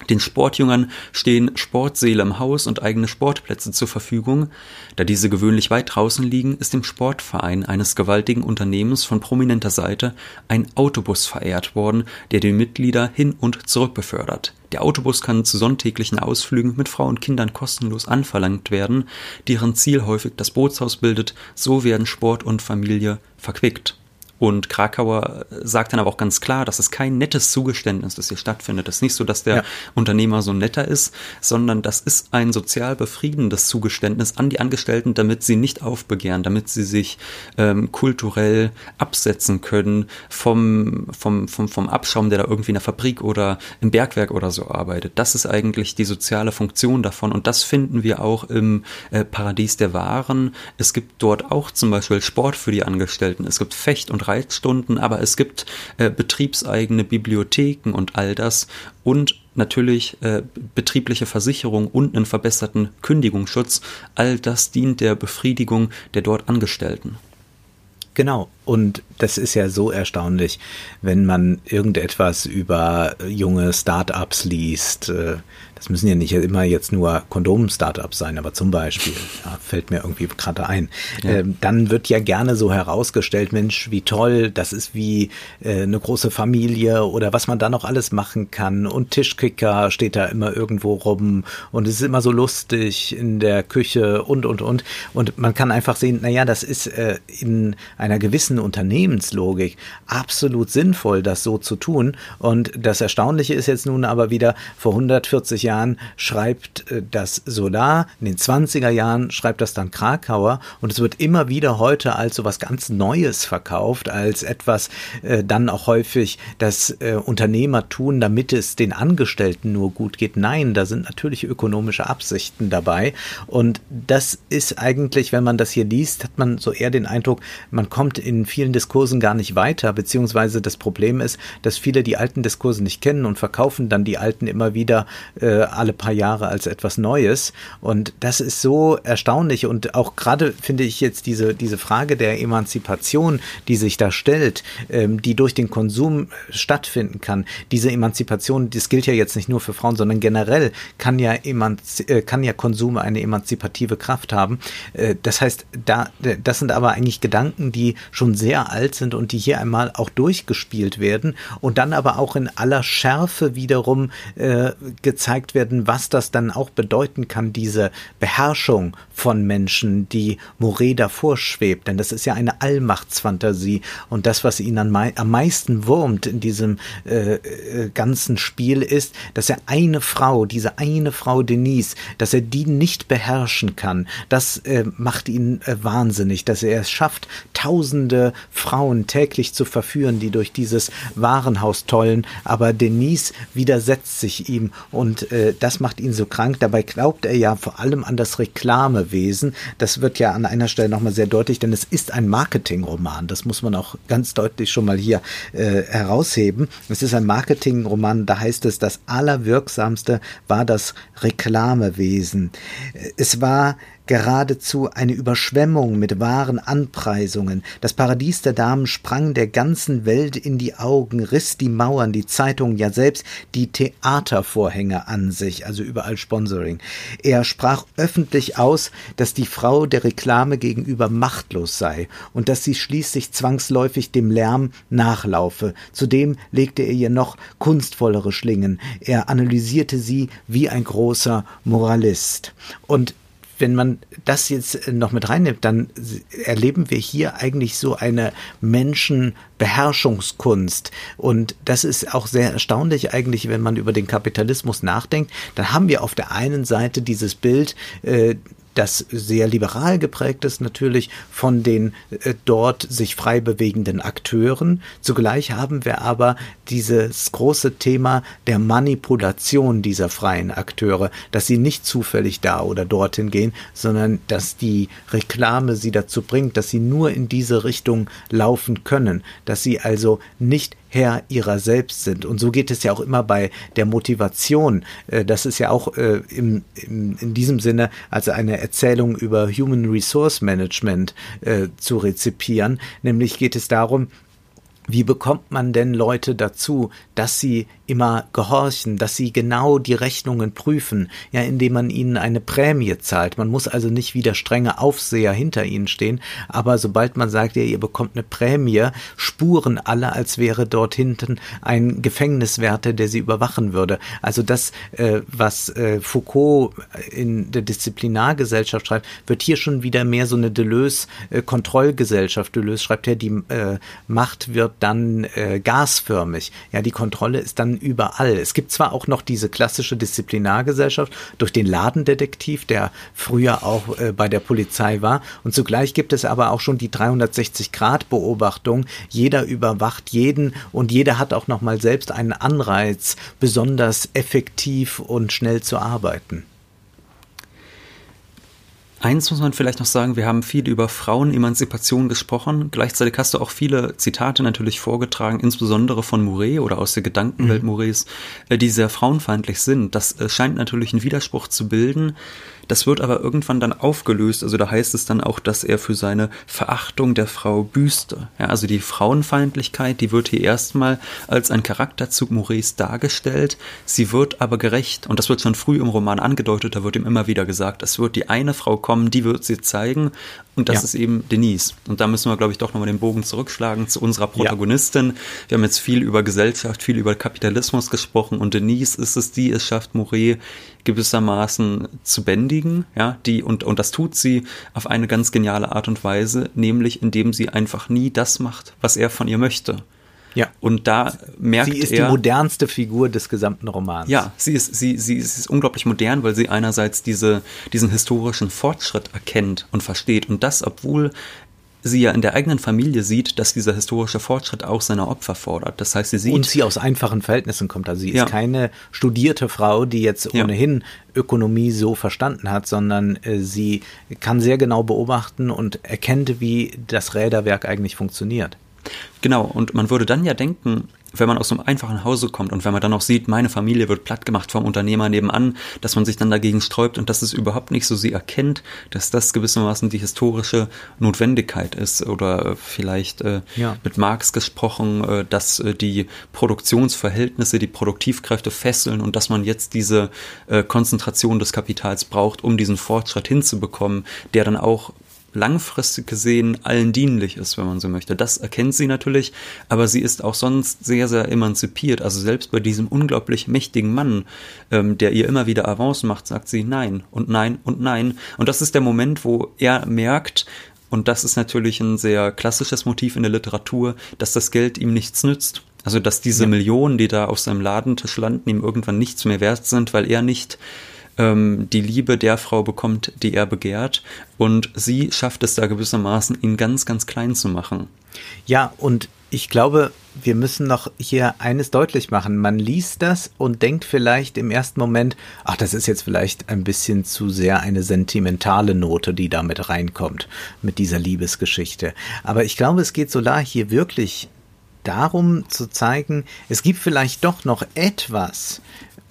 Den Sportjüngern stehen Sportsäle im Haus und eigene Sportplätze zur Verfügung. Da diese gewöhnlich weit draußen liegen, ist dem Sportverein eines gewaltigen Unternehmens von prominenter Seite ein Autobus verehrt worden, der die Mitglieder hin und zurück befördert. Der Autobus kann zu sonntäglichen Ausflügen mit Frau und Kindern kostenlos anverlangt werden, deren Ziel häufig das Bootshaus bildet, so werden Sport und Familie verquickt. Und Krakauer sagt dann aber auch ganz klar, dass es kein nettes Zugeständnis, das hier stattfindet. Es ist nicht so, dass der ja. Unternehmer so netter ist, sondern das ist ein sozial befriedendes Zugeständnis an die Angestellten, damit sie nicht aufbegehren, damit sie sich ähm, kulturell absetzen können vom, vom, vom, vom Abschaum, der da irgendwie in der Fabrik oder im Bergwerk oder so arbeitet. Das ist eigentlich die soziale Funktion davon und das finden wir auch im äh, Paradies der Waren. Es gibt dort auch zum Beispiel Sport für die Angestellten, es gibt Fecht- und Reitstunden, aber es gibt äh, betriebseigene Bibliotheken und all das und natürlich äh, betriebliche Versicherung und einen verbesserten Kündigungsschutz. All das dient der Befriedigung der dort Angestellten. Genau. Und das ist ja so erstaunlich, wenn man irgendetwas über junge Startups liest. Das müssen ja nicht immer jetzt nur Kondom-Startups sein, aber zum Beispiel, ja, fällt mir irgendwie gerade ein. Ja. Ähm, dann wird ja gerne so herausgestellt, Mensch, wie toll, das ist wie äh, eine große Familie oder was man da noch alles machen kann. Und Tischkicker steht da immer irgendwo rum und es ist immer so lustig in der Küche und, und, und. Und man kann einfach sehen, naja, das ist äh, in einer gewissen Unternehmenslogik absolut sinnvoll, das so zu tun. Und das Erstaunliche ist jetzt nun aber wieder, vor 140 Jahren schreibt äh, das Solar, in den 20er Jahren schreibt das dann Krakauer. Und es wird immer wieder heute als so was ganz Neues verkauft, als etwas äh, dann auch häufig das äh, Unternehmer tun, damit es den Angestellten nur gut geht. Nein, da sind natürlich ökonomische Absichten dabei. Und das ist eigentlich, wenn man das hier liest, hat man so eher den Eindruck, man kommt in vielen Diskursen gar nicht weiter, beziehungsweise das Problem ist, dass viele die alten Diskurse nicht kennen und verkaufen dann die alten immer wieder äh, alle paar Jahre als etwas Neues. Und das ist so erstaunlich. Und auch gerade finde ich jetzt diese, diese Frage der Emanzipation, die sich da stellt, ähm, die durch den Konsum stattfinden kann. Diese Emanzipation, das gilt ja jetzt nicht nur für Frauen, sondern generell kann ja, Emanzi äh, kann ja Konsum eine emanzipative Kraft haben. Äh, das heißt, da, das sind aber eigentlich Gedanken, die schon sehr alt sind und die hier einmal auch durchgespielt werden und dann aber auch in aller Schärfe wiederum äh, gezeigt gezeigt werden, was das dann auch bedeuten kann, diese Beherrschung von Menschen, die Moret davor schwebt. Denn das ist ja eine Allmachtsfantasie und das, was ihn am, meisten wurmt in diesem äh, äh, ganzen Spiel ist, dass er eine Frau, diese eine Frau Denise, dass er die nicht beherrschen kann. Das äh, macht ihn äh, wahnsinnig, dass er es schafft, tausende Frauen täglich zu verführen, die durch dieses Warenhaus tollen, aber Denise widersetzt sich ihm und äh, das macht ihn so krank. Dabei glaubt er ja vor allem an das Reklamewesen. Das wird ja an einer Stelle nochmal sehr deutlich, denn es ist ein Marketingroman. Das muss man auch ganz deutlich schon mal hier äh, herausheben. Es ist ein Marketingroman, da heißt es, das Allerwirksamste war das Reklamewesen. Es war geradezu eine Überschwemmung mit wahren Anpreisungen. Das Paradies der Damen sprang der ganzen Welt in die Augen, riss die Mauern, die Zeitungen, ja selbst die Theatervorhänge an sich, also überall Sponsoring. Er sprach öffentlich aus, dass die Frau der Reklame gegenüber machtlos sei und dass sie schließlich zwangsläufig dem Lärm nachlaufe. Zudem legte er ihr noch kunstvollere Schlingen. Er analysierte sie wie ein großer Moralist. Und wenn man das jetzt noch mit reinnimmt, dann erleben wir hier eigentlich so eine Menschenbeherrschungskunst. Und das ist auch sehr erstaunlich eigentlich, wenn man über den Kapitalismus nachdenkt. Dann haben wir auf der einen Seite dieses Bild, äh, das sehr liberal geprägt ist natürlich von den äh, dort sich frei bewegenden Akteuren. Zugleich haben wir aber dieses große Thema der Manipulation dieser freien Akteure, dass sie nicht zufällig da oder dorthin gehen, sondern dass die Reklame sie dazu bringt, dass sie nur in diese Richtung laufen können, dass sie also nicht Herr ihrer selbst sind. Und so geht es ja auch immer bei der Motivation. Äh, das ist ja auch äh, im, im, in diesem Sinne als eine Erzählung über Human Resource Management äh, zu rezipieren. Nämlich geht es darum, wie bekommt man denn Leute dazu, dass sie immer gehorchen, dass sie genau die Rechnungen prüfen, ja, indem man ihnen eine Prämie zahlt. Man muss also nicht wie der strenge Aufseher hinter ihnen stehen, aber sobald man sagt, ja, ihr bekommt eine Prämie, spuren alle, als wäre dort hinten ein Gefängniswärter, der sie überwachen würde. Also das, äh, was äh, Foucault in der Disziplinargesellschaft schreibt, wird hier schon wieder mehr so eine Deleuze-Kontrollgesellschaft. Deleuze schreibt ja, die äh, Macht wird dann äh, gasförmig. Ja, die Kontrolle ist dann überall. Es gibt zwar auch noch diese klassische Disziplinargesellschaft durch den Ladendetektiv, der früher auch äh, bei der Polizei war, und zugleich gibt es aber auch schon die 360-Grad-Beobachtung. Jeder überwacht jeden und jeder hat auch noch mal selbst einen Anreiz, besonders effektiv und schnell zu arbeiten. Eins muss man vielleicht noch sagen, wir haben viel über Frauenemanzipation gesprochen. Gleichzeitig hast du auch viele Zitate natürlich vorgetragen, insbesondere von Mouret oder aus der Gedankenwelt mhm. Mourets, äh, die sehr frauenfeindlich sind. Das äh, scheint natürlich einen Widerspruch zu bilden. Das wird aber irgendwann dann aufgelöst. Also da heißt es dann auch, dass er für seine Verachtung der Frau büßte. Ja, also die Frauenfeindlichkeit, die wird hier erstmal als ein Charakterzug Maurice dargestellt. Sie wird aber gerecht. Und das wird schon früh im Roman angedeutet. Da wird ihm immer wieder gesagt, es wird die eine Frau kommen, die wird sie zeigen. Und das ja. ist eben Denise. Und da müssen wir, glaube ich, doch nochmal den Bogen zurückschlagen zu unserer Protagonistin. Ja. Wir haben jetzt viel über Gesellschaft, viel über Kapitalismus gesprochen. Und Denise ist es, die es schafft, Mouret gewissermaßen zu bändigen, ja, die, und, und das tut sie auf eine ganz geniale Art und Weise, nämlich indem sie einfach nie das macht, was er von ihr möchte. Ja. Und da merkt er. Sie ist er, die modernste Figur des gesamten Romans. Ja, sie ist, sie, sie, ist unglaublich modern, weil sie einerseits diese, diesen historischen Fortschritt erkennt und versteht. Und das, obwohl sie ja in der eigenen Familie sieht, dass dieser historische Fortschritt auch seine Opfer fordert. Das heißt, sie sieht. Und sie aus einfachen Verhältnissen kommt. Also sie ja. ist keine studierte Frau, die jetzt ohnehin ja. Ökonomie so verstanden hat, sondern äh, sie kann sehr genau beobachten und erkennt, wie das Räderwerk eigentlich funktioniert. Genau, und man würde dann ja denken, wenn man aus einem einfachen Hause kommt und wenn man dann auch sieht, meine Familie wird platt gemacht vom Unternehmer nebenan, dass man sich dann dagegen sträubt und dass es überhaupt nicht so sie erkennt, dass das gewissermaßen die historische Notwendigkeit ist oder vielleicht äh, ja. mit Marx gesprochen, äh, dass äh, die Produktionsverhältnisse, die Produktivkräfte fesseln und dass man jetzt diese äh, Konzentration des Kapitals braucht, um diesen Fortschritt hinzubekommen, der dann auch langfristig gesehen allen dienlich ist, wenn man so möchte. Das erkennt sie natürlich, aber sie ist auch sonst sehr, sehr emanzipiert. Also selbst bei diesem unglaublich mächtigen Mann, ähm, der ihr immer wieder Avance macht, sagt sie nein und nein und nein. Und das ist der Moment, wo er merkt, und das ist natürlich ein sehr klassisches Motiv in der Literatur, dass das Geld ihm nichts nützt. Also dass diese ja. Millionen, die da auf seinem Ladentisch landen, ihm irgendwann nichts mehr wert sind, weil er nicht ähm, die Liebe der Frau bekommt, die er begehrt. Und sie schafft es da gewissermaßen, ihn ganz, ganz klein zu machen. Ja, und ich glaube, wir müssen noch hier eines deutlich machen. Man liest das und denkt vielleicht im ersten Moment, ach, das ist jetzt vielleicht ein bisschen zu sehr eine sentimentale Note, die damit reinkommt, mit dieser Liebesgeschichte. Aber ich glaube, es geht Solar hier wirklich darum zu zeigen, es gibt vielleicht doch noch etwas,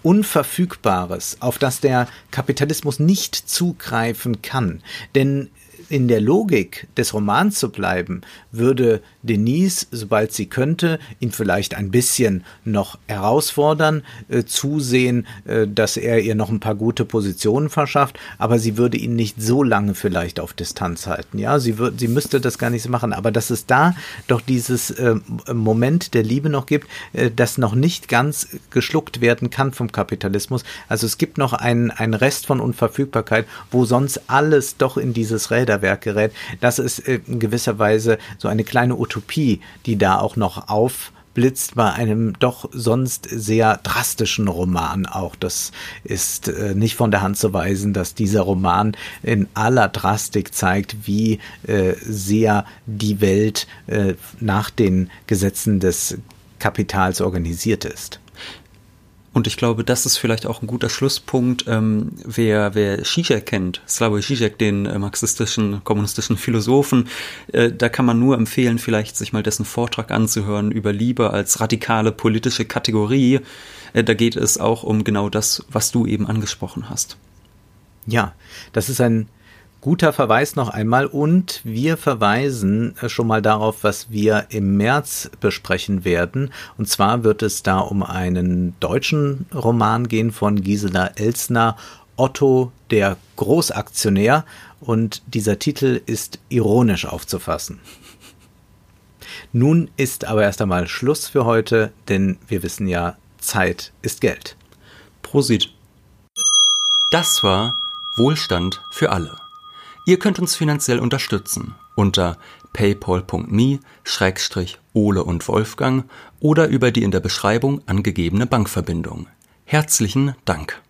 Unverfügbares, auf das der Kapitalismus nicht zugreifen kann. Denn in der Logik des Romans zu bleiben, würde Denise, sobald sie könnte, ihn vielleicht ein bisschen noch herausfordern, äh, zusehen, äh, dass er ihr noch ein paar gute Positionen verschafft, aber sie würde ihn nicht so lange vielleicht auf Distanz halten. Ja, sie würde, sie müsste das gar nicht so machen, aber dass es da doch dieses äh, Moment der Liebe noch gibt, äh, das noch nicht ganz geschluckt werden kann vom Kapitalismus. Also es gibt noch einen, einen Rest von Unverfügbarkeit, wo sonst alles doch in dieses Räderwerk gerät. Das ist äh, in gewisser Weise so eine kleine Utopie, die da auch noch aufblitzt bei einem doch sonst sehr drastischen Roman auch. Das ist äh, nicht von der Hand zu weisen, dass dieser Roman in aller Drastik zeigt, wie äh, sehr die Welt äh, nach den Gesetzen des Kapitals organisiert ist. Und ich glaube, das ist vielleicht auch ein guter Schlusspunkt. Ähm, wer, wer Zizek kennt, Slavoj Zizek, den äh, marxistischen, kommunistischen Philosophen, äh, da kann man nur empfehlen, vielleicht sich mal dessen Vortrag anzuhören über Liebe als radikale politische Kategorie. Äh, da geht es auch um genau das, was du eben angesprochen hast. Ja, das ist ein Guter Verweis noch einmal und wir verweisen äh, schon mal darauf, was wir im März besprechen werden. Und zwar wird es da um einen deutschen Roman gehen von Gisela Elsner, Otto der Großaktionär. Und dieser Titel ist ironisch aufzufassen. Nun ist aber erst einmal Schluss für heute, denn wir wissen ja, Zeit ist Geld. Prosit. Das war Wohlstand für alle. Ihr könnt uns finanziell unterstützen unter paypal.me-ole und Wolfgang oder über die in der Beschreibung angegebene Bankverbindung. Herzlichen Dank.